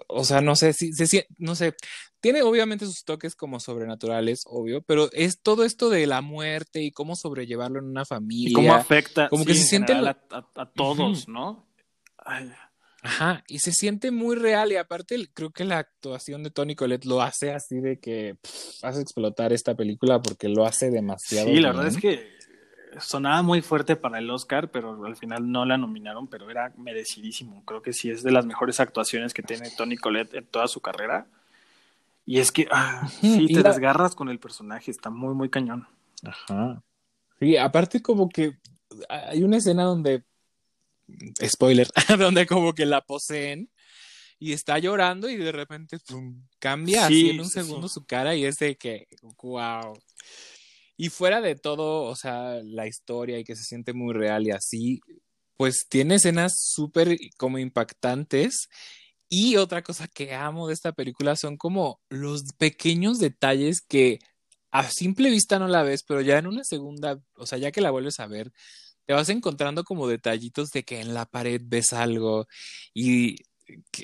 o, sea, no sé, si, se, no sé, tiene obviamente sus toques como sobrenaturales, obvio, pero es todo esto de la muerte y cómo sobrellevarlo en una familia. Y cómo afecta como que se siente a, todos, ¿no? Ajá, y se siente muy real y aparte creo que la actuación de Tony Collette lo hace así de que hace explotar esta película porque lo hace demasiado. Sí, la verdad es que sonaba muy fuerte para el Oscar, pero al final no la nominaron, pero era merecidísimo. Creo que sí es de las mejores actuaciones que tiene Tony Collette en toda su carrera. Y es que, ah, sí, te desgarras con el personaje, está muy, muy cañón. Ajá. Sí, aparte como que hay una escena donde, spoiler, donde como que la poseen y está llorando y de repente cambia así en un segundo su cara y es de que, wow. Y fuera de todo, o sea, la historia y que se siente muy real y así, pues tiene escenas súper como impactantes. Y otra cosa que amo de esta película son como los pequeños detalles que a simple vista no la ves, pero ya en una segunda, o sea, ya que la vuelves a ver, te vas encontrando como detallitos de que en la pared ves algo y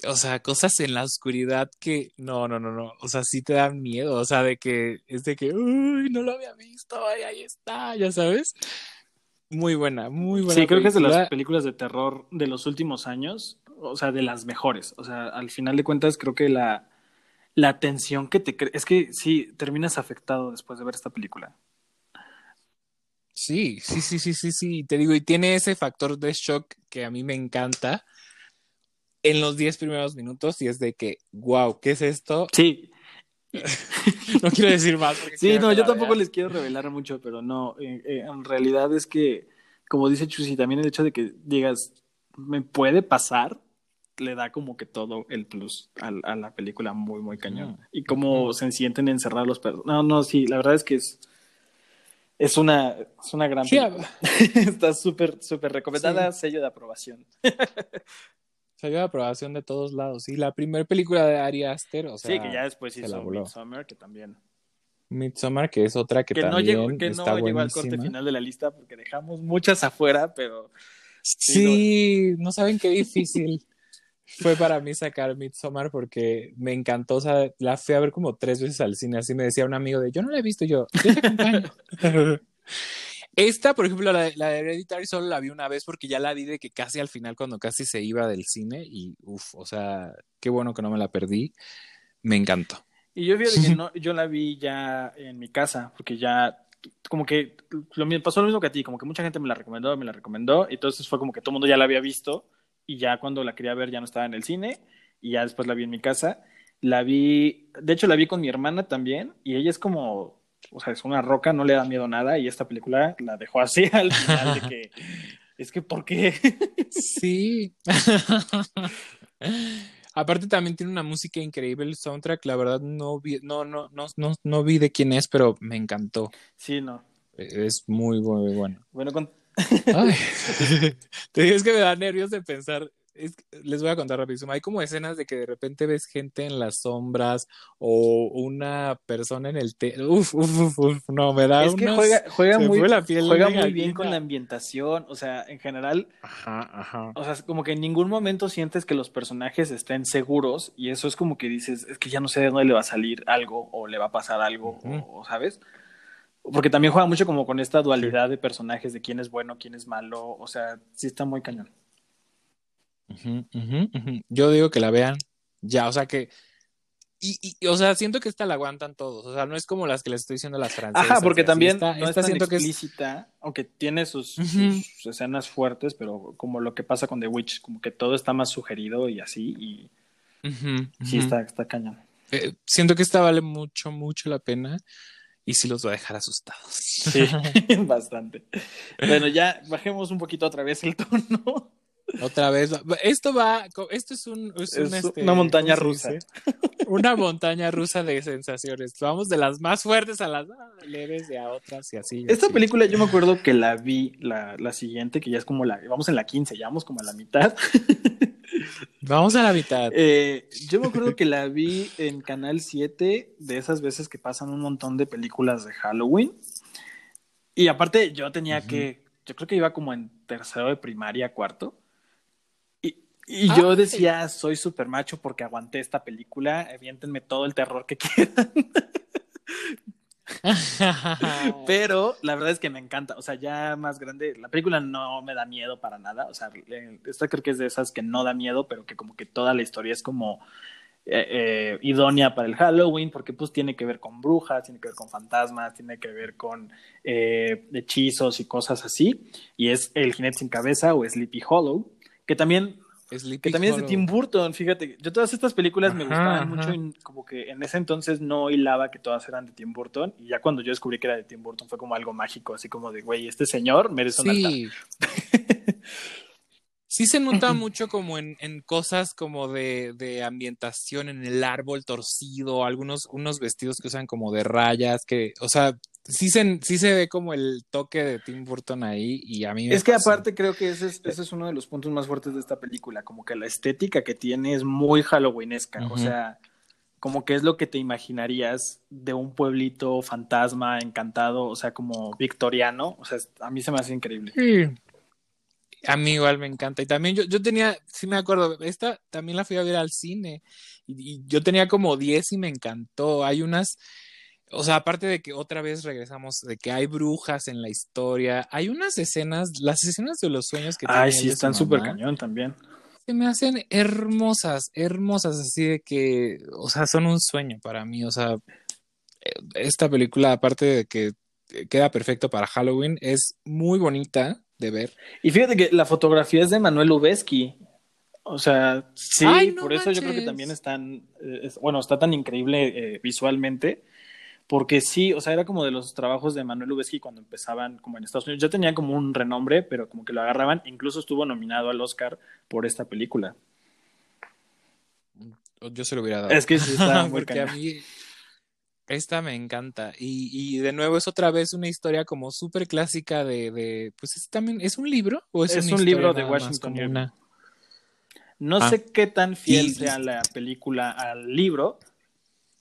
o sea, cosas en la oscuridad que no, no, no, no, o sea, sí te dan miedo, o sea, de que es de que, uy, no lo había visto, ahí está, ya sabes. Muy buena, muy buena. Sí, creo que es de las películas de terror de los últimos años, o sea, de las mejores. O sea, al final de cuentas, creo que la, la tensión que te es que sí, terminas afectado después de ver esta película. Sí, sí, sí, sí, sí, sí, te digo, y tiene ese factor de shock que a mí me encanta en los 10 primeros minutos y es de que, wow, ¿qué es esto? Sí. no quiero decir más. Sí, no, yo tampoco les quiero revelar mucho, pero no, eh, eh, en realidad es que, como dice Chusi, también el hecho de que digas, me puede pasar, le da como que todo el plus a, a la película muy, muy cañón. Mm. Y cómo se sienten encerrados los perros. No, no, sí, la verdad es que es, es una, es una gran película. Está súper, súper recomendada, sello de aprobación. Salió de aprobación de todos lados. Y la primera película de Ari Aster, o sea. Sí, que ya después hizo Midsommar, que también. Midsommar, que es otra que, también. No llegó, que no llegó al corte final de la lista porque dejamos muchas afuera, pero. Sí, no... saben qué difícil fue para mí sacar Midsommar porque me encantó. O sea, la fui a ver como tres veces al cine. Así me decía un amigo de yo no la he visto, yo, yo te acompaño. Esta, por ejemplo, la, la, de Hereditary solo la vi una vez porque ya la vi de que casi al final, cuando casi se iba del cine, y uff, o sea, qué bueno que no me la perdí. Me encantó. Y yo fíjate que no, yo la vi ya en mi casa, porque ya como que lo, pasó lo mismo que a ti, como que mucha gente me la recomendó, me la recomendó, y entonces fue como que todo el mundo ya la había visto, y ya cuando la quería ver ya no estaba en el cine, y ya después la vi en mi casa. La vi, de hecho la vi con mi hermana también, y ella es como o sea, es una roca, no le da miedo nada y esta película la dejó así al final de que, es que, ¿por qué? sí. Aparte también tiene una música increíble el soundtrack, la verdad no vi, no, no, no, no, no vi de quién es, pero me encantó. Sí, no. Es muy, muy bueno. Bueno, con... te digo, es que me da nervios de pensar les voy a contar rapidísimo. Hay como escenas de que de repente ves gente en las sombras o una persona en el te uf, uf, uf, no, me da Es que juega, juega muy, juega muy bien con la ambientación, o sea, en general, ajá, ajá. o sea, como que en ningún momento sientes que los personajes estén seguros y eso es como que dices, es que ya no sé de dónde le va a salir algo o le va a pasar algo, o, ¿sabes? Porque también juega mucho como con esta dualidad de personajes, de quién es bueno, quién es malo, o sea, sí está muy cañón. Yo digo que la vean ya, o sea que y, y, o sea, siento que esta la aguantan todos. O sea, no es como las que les estoy diciendo las francesas. Ajá, porque también está, no es tan explícita, aunque tiene sus, sus, escenas fuertes, pero como lo que pasa con The Witch, como que todo está más sugerido y así, y sí está, está cañón. Eh, siento que esta vale mucho, mucho la pena y sí los va a dejar asustados. Sí, bastante. Bueno, ya bajemos un poquito otra vez el tono. Otra vez, esto va, esto es un, es este, una montaña rusa. Una montaña rusa de sensaciones. Vamos de las más fuertes a las leves y a otras y así. Esta película yo me acuerdo que la vi la, la, siguiente, que ya es como la, vamos en la 15, ya vamos como a la mitad. Vamos a la mitad. Eh, yo me acuerdo que la vi en Canal 7, de esas veces que pasan un montón de películas de Halloween. Y aparte yo tenía que, yo creo que iba como en tercero de primaria, cuarto. Y yo decía, soy súper macho porque aguanté esta película, evidentenme todo el terror que quieran. Pero la verdad es que me encanta, o sea, ya más grande, la película no me da miedo para nada, o sea, esta creo que es de esas que no da miedo, pero que como que toda la historia es como eh, eh, idónea para el Halloween, porque pues tiene que ver con brujas, tiene que ver con fantasmas, tiene que ver con eh, hechizos y cosas así, y es El jinete sin cabeza o Sleepy Hollow, que también que también es de Tim Burton, fíjate. Yo todas estas películas me gustaban mucho y como que en ese entonces no hilaba que todas eran de Tim Burton y ya cuando yo descubrí que era de Tim Burton fue como algo mágico, así como de, güey, este señor merece un sí. sí se nota mucho como en, en cosas como de, de, ambientación en el árbol torcido, algunos unos vestidos que usan como de rayas, que, o sea, sí se, sí se ve como el toque de Tim Burton ahí y a mí Es que aparte creo que ese es, ese es uno de los puntos más fuertes de esta película, como que la estética que tiene es muy halloweenesca, o sea, como que es lo que te imaginarías de un pueblito fantasma, encantado, o sea, como victoriano, o sea, a mí se me hace increíble. Sí. A mí igual me encanta. Y también yo, yo tenía, sí me acuerdo, esta también la fui a ver al cine y, y yo tenía como 10 y me encantó. Hay unas o sea, aparte de que otra vez regresamos, de que hay brujas en la historia, hay unas escenas, las escenas de los sueños que Ay, sí, están súper cañón también. Se me hacen hermosas, hermosas, así de que, o sea, son un sueño para mí. O sea, esta película, aparte de que queda perfecto para Halloween, es muy bonita de ver. Y fíjate que la fotografía es de Manuel Ubeski. O sea, sí, por eso yo creo que también están, eh, bueno, está tan increíble eh, visualmente porque sí, o sea, era como de los trabajos de Manuel Lubezki cuando empezaban como en Estados Unidos. Ya tenía como un renombre, pero como que lo agarraban. Incluso estuvo nominado al Oscar por esta película. Yo se lo hubiera dado. Es que sí está muy Porque a mí esta me encanta. Y, y, de nuevo es otra vez una historia como súper clásica de, de, Pues es también... ¿Es un libro? ¿O es, es un libro de Washington una... No ah. sé qué tan fiel sea la película al libro,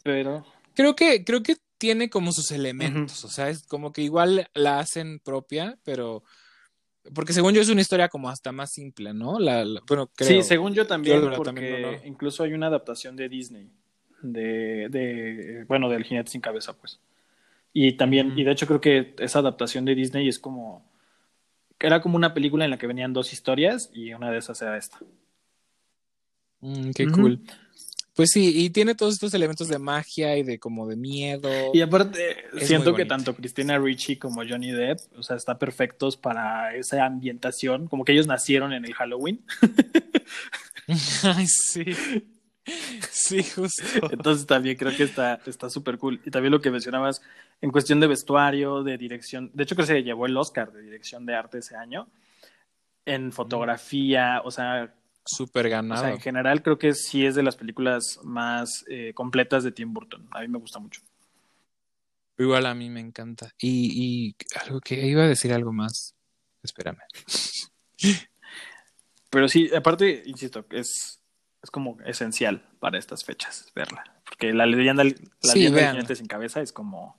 pero... Creo que, creo que tiene como sus elementos, o sea, es como que igual la hacen propia, pero porque según yo es una historia como hasta más simple, ¿no? La, bueno, creo. Sí, según yo también, porque incluso hay una adaptación de Disney, de, de bueno, del jinete sin cabeza, pues. Y también, y de hecho creo que esa adaptación de Disney es como, era como una película en la que venían dos historias y una de esas era esta. Mm, qué cool. Pues sí, y tiene todos estos elementos de magia y de como de miedo. Y aparte, siento que tanto Cristina Ricci como Johnny Depp, o sea, están perfectos para esa ambientación, como que ellos nacieron en el Halloween. Ay, sí. Sí, justo. Entonces también creo que está súper cool. Y también lo que mencionabas en cuestión de vestuario, de dirección. De hecho, creo que se llevó el Oscar de dirección de arte ese año. En fotografía, o sea, Súper ganado. O sea, en general creo que sí es de las películas más eh, completas de Tim Burton. A mí me gusta mucho. Igual a mí me encanta. Y, y algo que iba a decir algo más. Espérame. Pero sí, aparte, insisto, es, es como esencial para estas fechas verla. Porque la leyenda, la leyenda sin cabeza es como.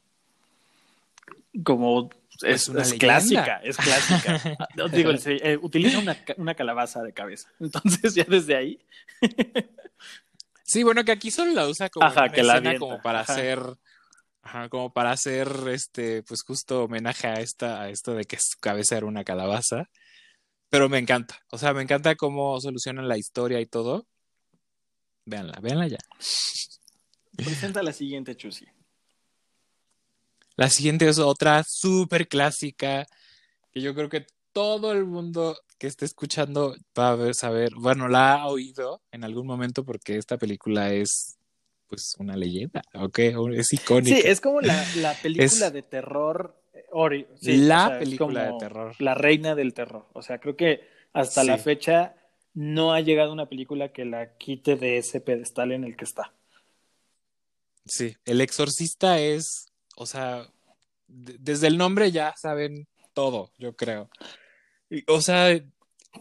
Como. Es, clásica, es clásica. Digo, eh, utiliza una, una calabaza de cabeza. Entonces, ya desde ahí. sí, bueno, que aquí solo la usa como, que la como para hacer. Ajá, como para hacer este, pues justo homenaje a esta, a esto de que su cabeza era una calabaza. Pero me encanta. O sea, me encanta cómo solucionan la historia y todo. Véanla, véanla ya. Presenta la siguiente, Chusi. La siguiente es otra súper clásica que yo creo que todo el mundo que esté escuchando va a saber, bueno, la ha oído en algún momento porque esta película es pues una leyenda, ¿ok? Es icónica. Sí, es como la, película de terror. Ori, la película de terror. La reina del terror. O sea, creo que hasta la fecha no ha llegado una película que la quite de ese pedestal en el que está. Sí, El Exorcista es, o sea, desde el nombre ya saben todo, yo creo. o sea,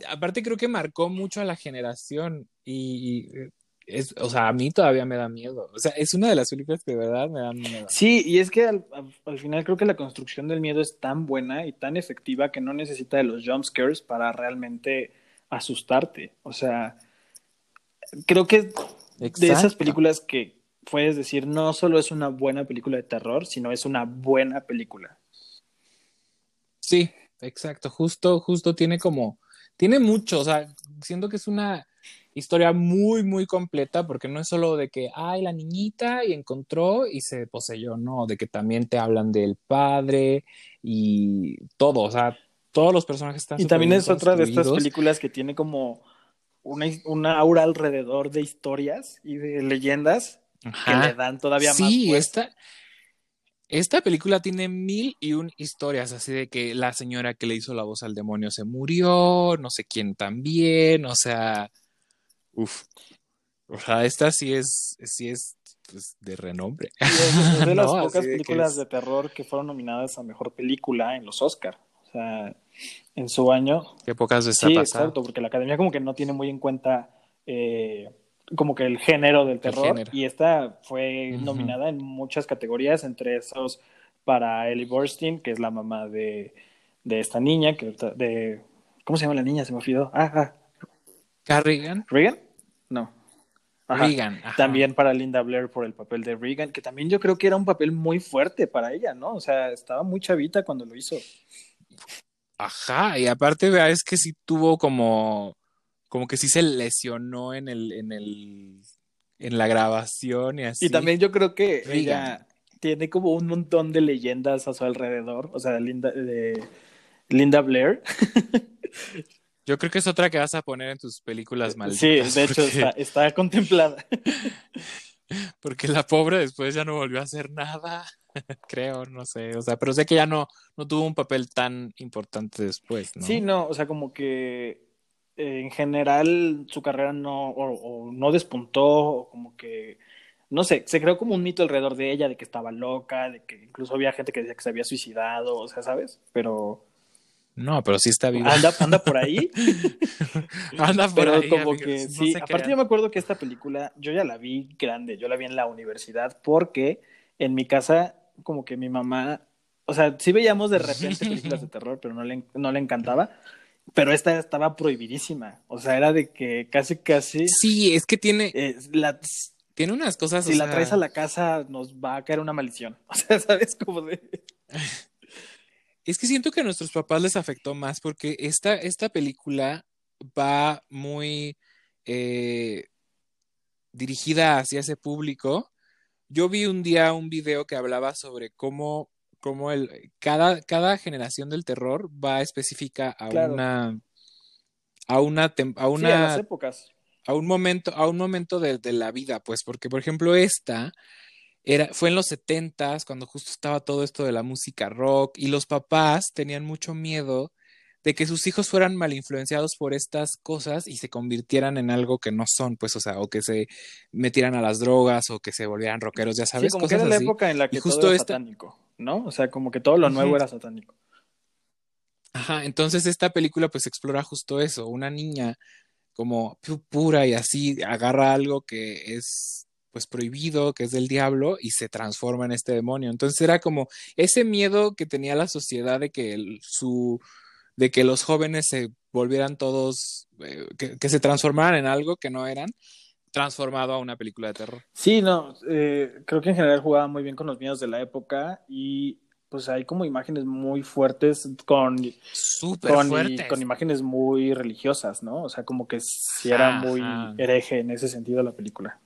aparte creo que marcó mucho a la generación y, es, o sea, a mí todavía me da miedo. O sea, es una de las películas que de verdad me dan miedo. Sí, y es que al, al, final creo que la construcción del miedo es tan buena y tan efectiva que no necesita de los jump scares para realmente asustarte. O sea, creo que de esas películas que puedes decir, no solo es una buena película de terror, sino es una buena película. Sí, exacto. Justo, justo tiene como, tiene mucho, o sea, siento que es una historia muy, muy completa, porque no es solo de que, ay, la niñita y encontró y se poseyó, no, de que también te hablan del padre y todo, o sea, todos los personajes están. Y también es otra de estas películas que tiene como una, una aura alrededor de historias y de leyendas que le dan todavía más. Sí, esta, esta película tiene mil y un historias, así de que la señora que le hizo la voz al demonio se murió, no sé quién también, o sea, uff. O sea, esta sí es, sí es pues, de renombre. es, de las pocas películas de terror que fueron nominadas a mejor película en los Oscar. O sea, en su año. Qué pocas veces sí, exacto, porque la academia como que no tiene muy en cuenta eh, como que el género del terror. Y esta fue nominada en muchas categorías, entre esos para Ellie Borstein, que es la mamá de, de esta niña, que de ¿cómo se llama la niña? Se me olvidó. Ah, ah. ¿Carrigan? ¿Regan? No. Regan. También para Linda Blair por el papel de Regan, que también yo creo que era un papel muy fuerte para ella, ¿no? O sea, estaba muy chavita cuando lo hizo. Ajá, y aparte, vea, es que sí tuvo como, como que sí se lesionó en el, en el, en la grabación y así. Y también yo creo que ella tiene como un montón de leyendas a su alrededor, o sea, Linda, de Linda Blair. Yo creo que es otra que vas a poner en tus películas malditas. Sí, de hecho está, está contemplada. Porque la pobre después ya no volvió a hacer nada. creo, no sé, o sea, pero sé que ya no, no tuvo un papel tan importante después, ¿no? Sí, no, o sea, como que eh, en general su carrera no, o, no despuntó, o como que, no sé, se creó como un mito alrededor de ella, de que estaba loca, de que incluso había gente que decía que se había suicidado, o sea, ¿sabes? Pero... No, pero sí está viva. Anda, anda por ahí. anda por pero como que sí. Aparte yo me acuerdo que esta película, yo ya la vi grande, yo la vi en la universidad porque en mi casa como que mi mamá, o sea, sí veíamos de repente películas de terror, pero no le, no le encantaba. Pero esta estaba prohibidísima. O sea, era de que casi, casi. Sí, es que tiene. Eh, tiene unas cosas. Si la traes a la casa, nos va a caer una maldición. O sea, ¿sabes? Como de. Es que siento que a nuestros papás les afectó más porque esta, esta película va muy eh, dirigida hacia ese público. Yo vi un día un video que hablaba sobre cómo, cómo el, cada, cada generación del terror va específica a una a una a una épocas. a un momento a un momento de, de, la vida pues porque por ejemplo esta era fue en los setentas cuando justo estaba todo esto de la música rock y los papás tenían mucho miedo de que sus hijos fueran mal influenciados por estas cosas y se convirtieran en algo que no son, pues, o sea, o que se metieran a las drogas o que se volvieran rockeros, ya sabes. Sí, como que era la época en la que todo era satánico, ¿no? O sea, como que todo lo nuevo era satánico. Ajá, entonces esta película pues explora justo eso, una niña como pura y así agarra algo que es pues prohibido, que es del diablo, y se transforma en este demonio. Entonces era como ese miedo que tenía la sociedad de que su de que los jóvenes se volvieran todos, eh, que, se transformaran en algo que no eran, transformado a una película de terror. Sí, no, eh, creo que en general jugaba muy bien con los miedos de la época y pues hay como imágenes muy fuertes con Súper con, con imágenes muy religiosas, ¿no? O sea, como que sí era muy hereje en ese sentido la película.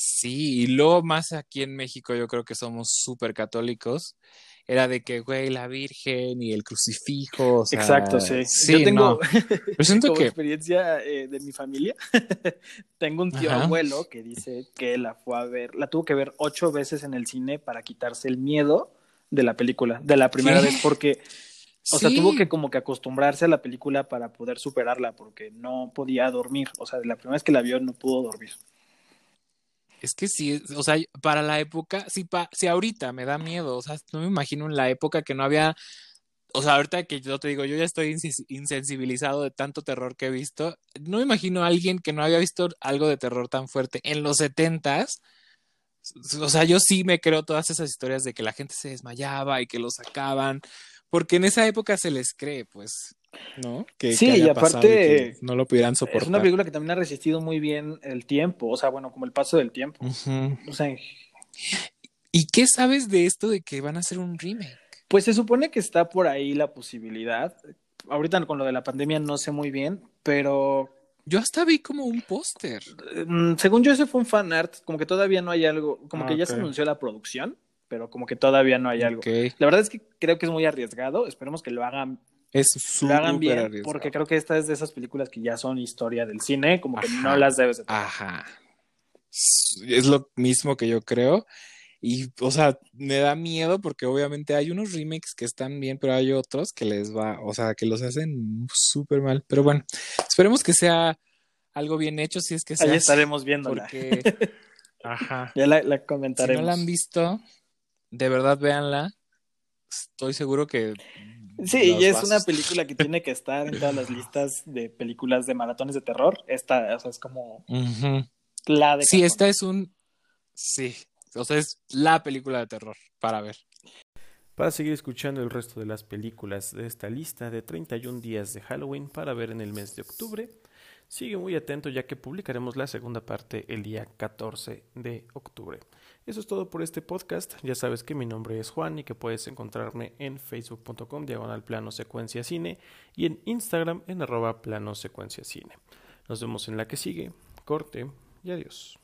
Sí, y luego más aquí en México yo creo que somos súper católicos. Era de que, güey, la Virgen y el crucifijo. Exacto, sí. Yo tengo como experiencia eh, de mi familia. tengo un tío abuelo que dice que la fue a ver, la tuvo que ver ocho veces en el cine para quitarse el miedo de la película, de la primera vez, porque, o sea, tuvo que como que acostumbrarse a la película para poder superarla, porque no podía dormir, o sea, la primera vez que la vio no pudo dormir. Es que sí, o sea, para la época, sí, pa, sí, ahorita me da miedo, o sea, no me imagino en la época que no había, o sea, ahorita que yo te digo, yo ya estoy insensibilizado de tanto terror que he visto, no me imagino a alguien que no había visto algo de terror tan fuerte en los setentas, o sea, yo sí me creo todas esas historias de que la gente se desmayaba y que lo sacaban, porque en esa época se les cree, pues, ¿no? Que, sí, y aparte no lo pudieran soportar. Es una película que también ha resistido muy bien el tiempo, o sea, bueno, como el paso del tiempo. O sea, ¿y qué sabes de esto de que van a hacer un remake? Pues se supone que está por ahí la posibilidad. Ahorita con lo de la pandemia no sé muy bien, pero yo hasta vi como un póster. Mm, según yo, ese fue un fan art. Como que todavía no hay algo. Como que ya se anunció la producción, pero como que todavía no hay algo. La verdad es que creo que es muy arriesgado. Esperemos que lo hagan. Es hagan bien, porque creo que esta es de esas películas que ya son historia del cine, como que no las debes de Ajá. Es lo mismo que yo creo. Y, o sea, me da miedo porque obviamente hay unos remakes que están bien, pero hay otros que les va, o sea, que los hacen súper mal. Pero bueno, esperemos que sea algo bien hecho, si es que sea. Ahí estaremos viéndola. Porque, ajá. Ya la, comentaremos. Si no la han visto, de verdad véanla. Estoy seguro que Sí, y es una película que tiene que estar en todas las listas de películas de maratones de terror. Esta, o sea, es como la de. Sí, esta es un. Sí, o sea, es la película de terror para ver. Para seguir escuchando el resto de las películas de esta lista de 31 días de Halloween para ver en el mes de octubre, sigue muy atento ya que publicaremos la segunda parte el día 14 de octubre. Eso es todo por este podcast. Ya sabes que mi nombre es Juan y que puedes encontrarme en facebook.com diagonal plano secuencia cine y en Instagram en arroba plano secuencia cine. Nos vemos en la que sigue. Corte y adiós.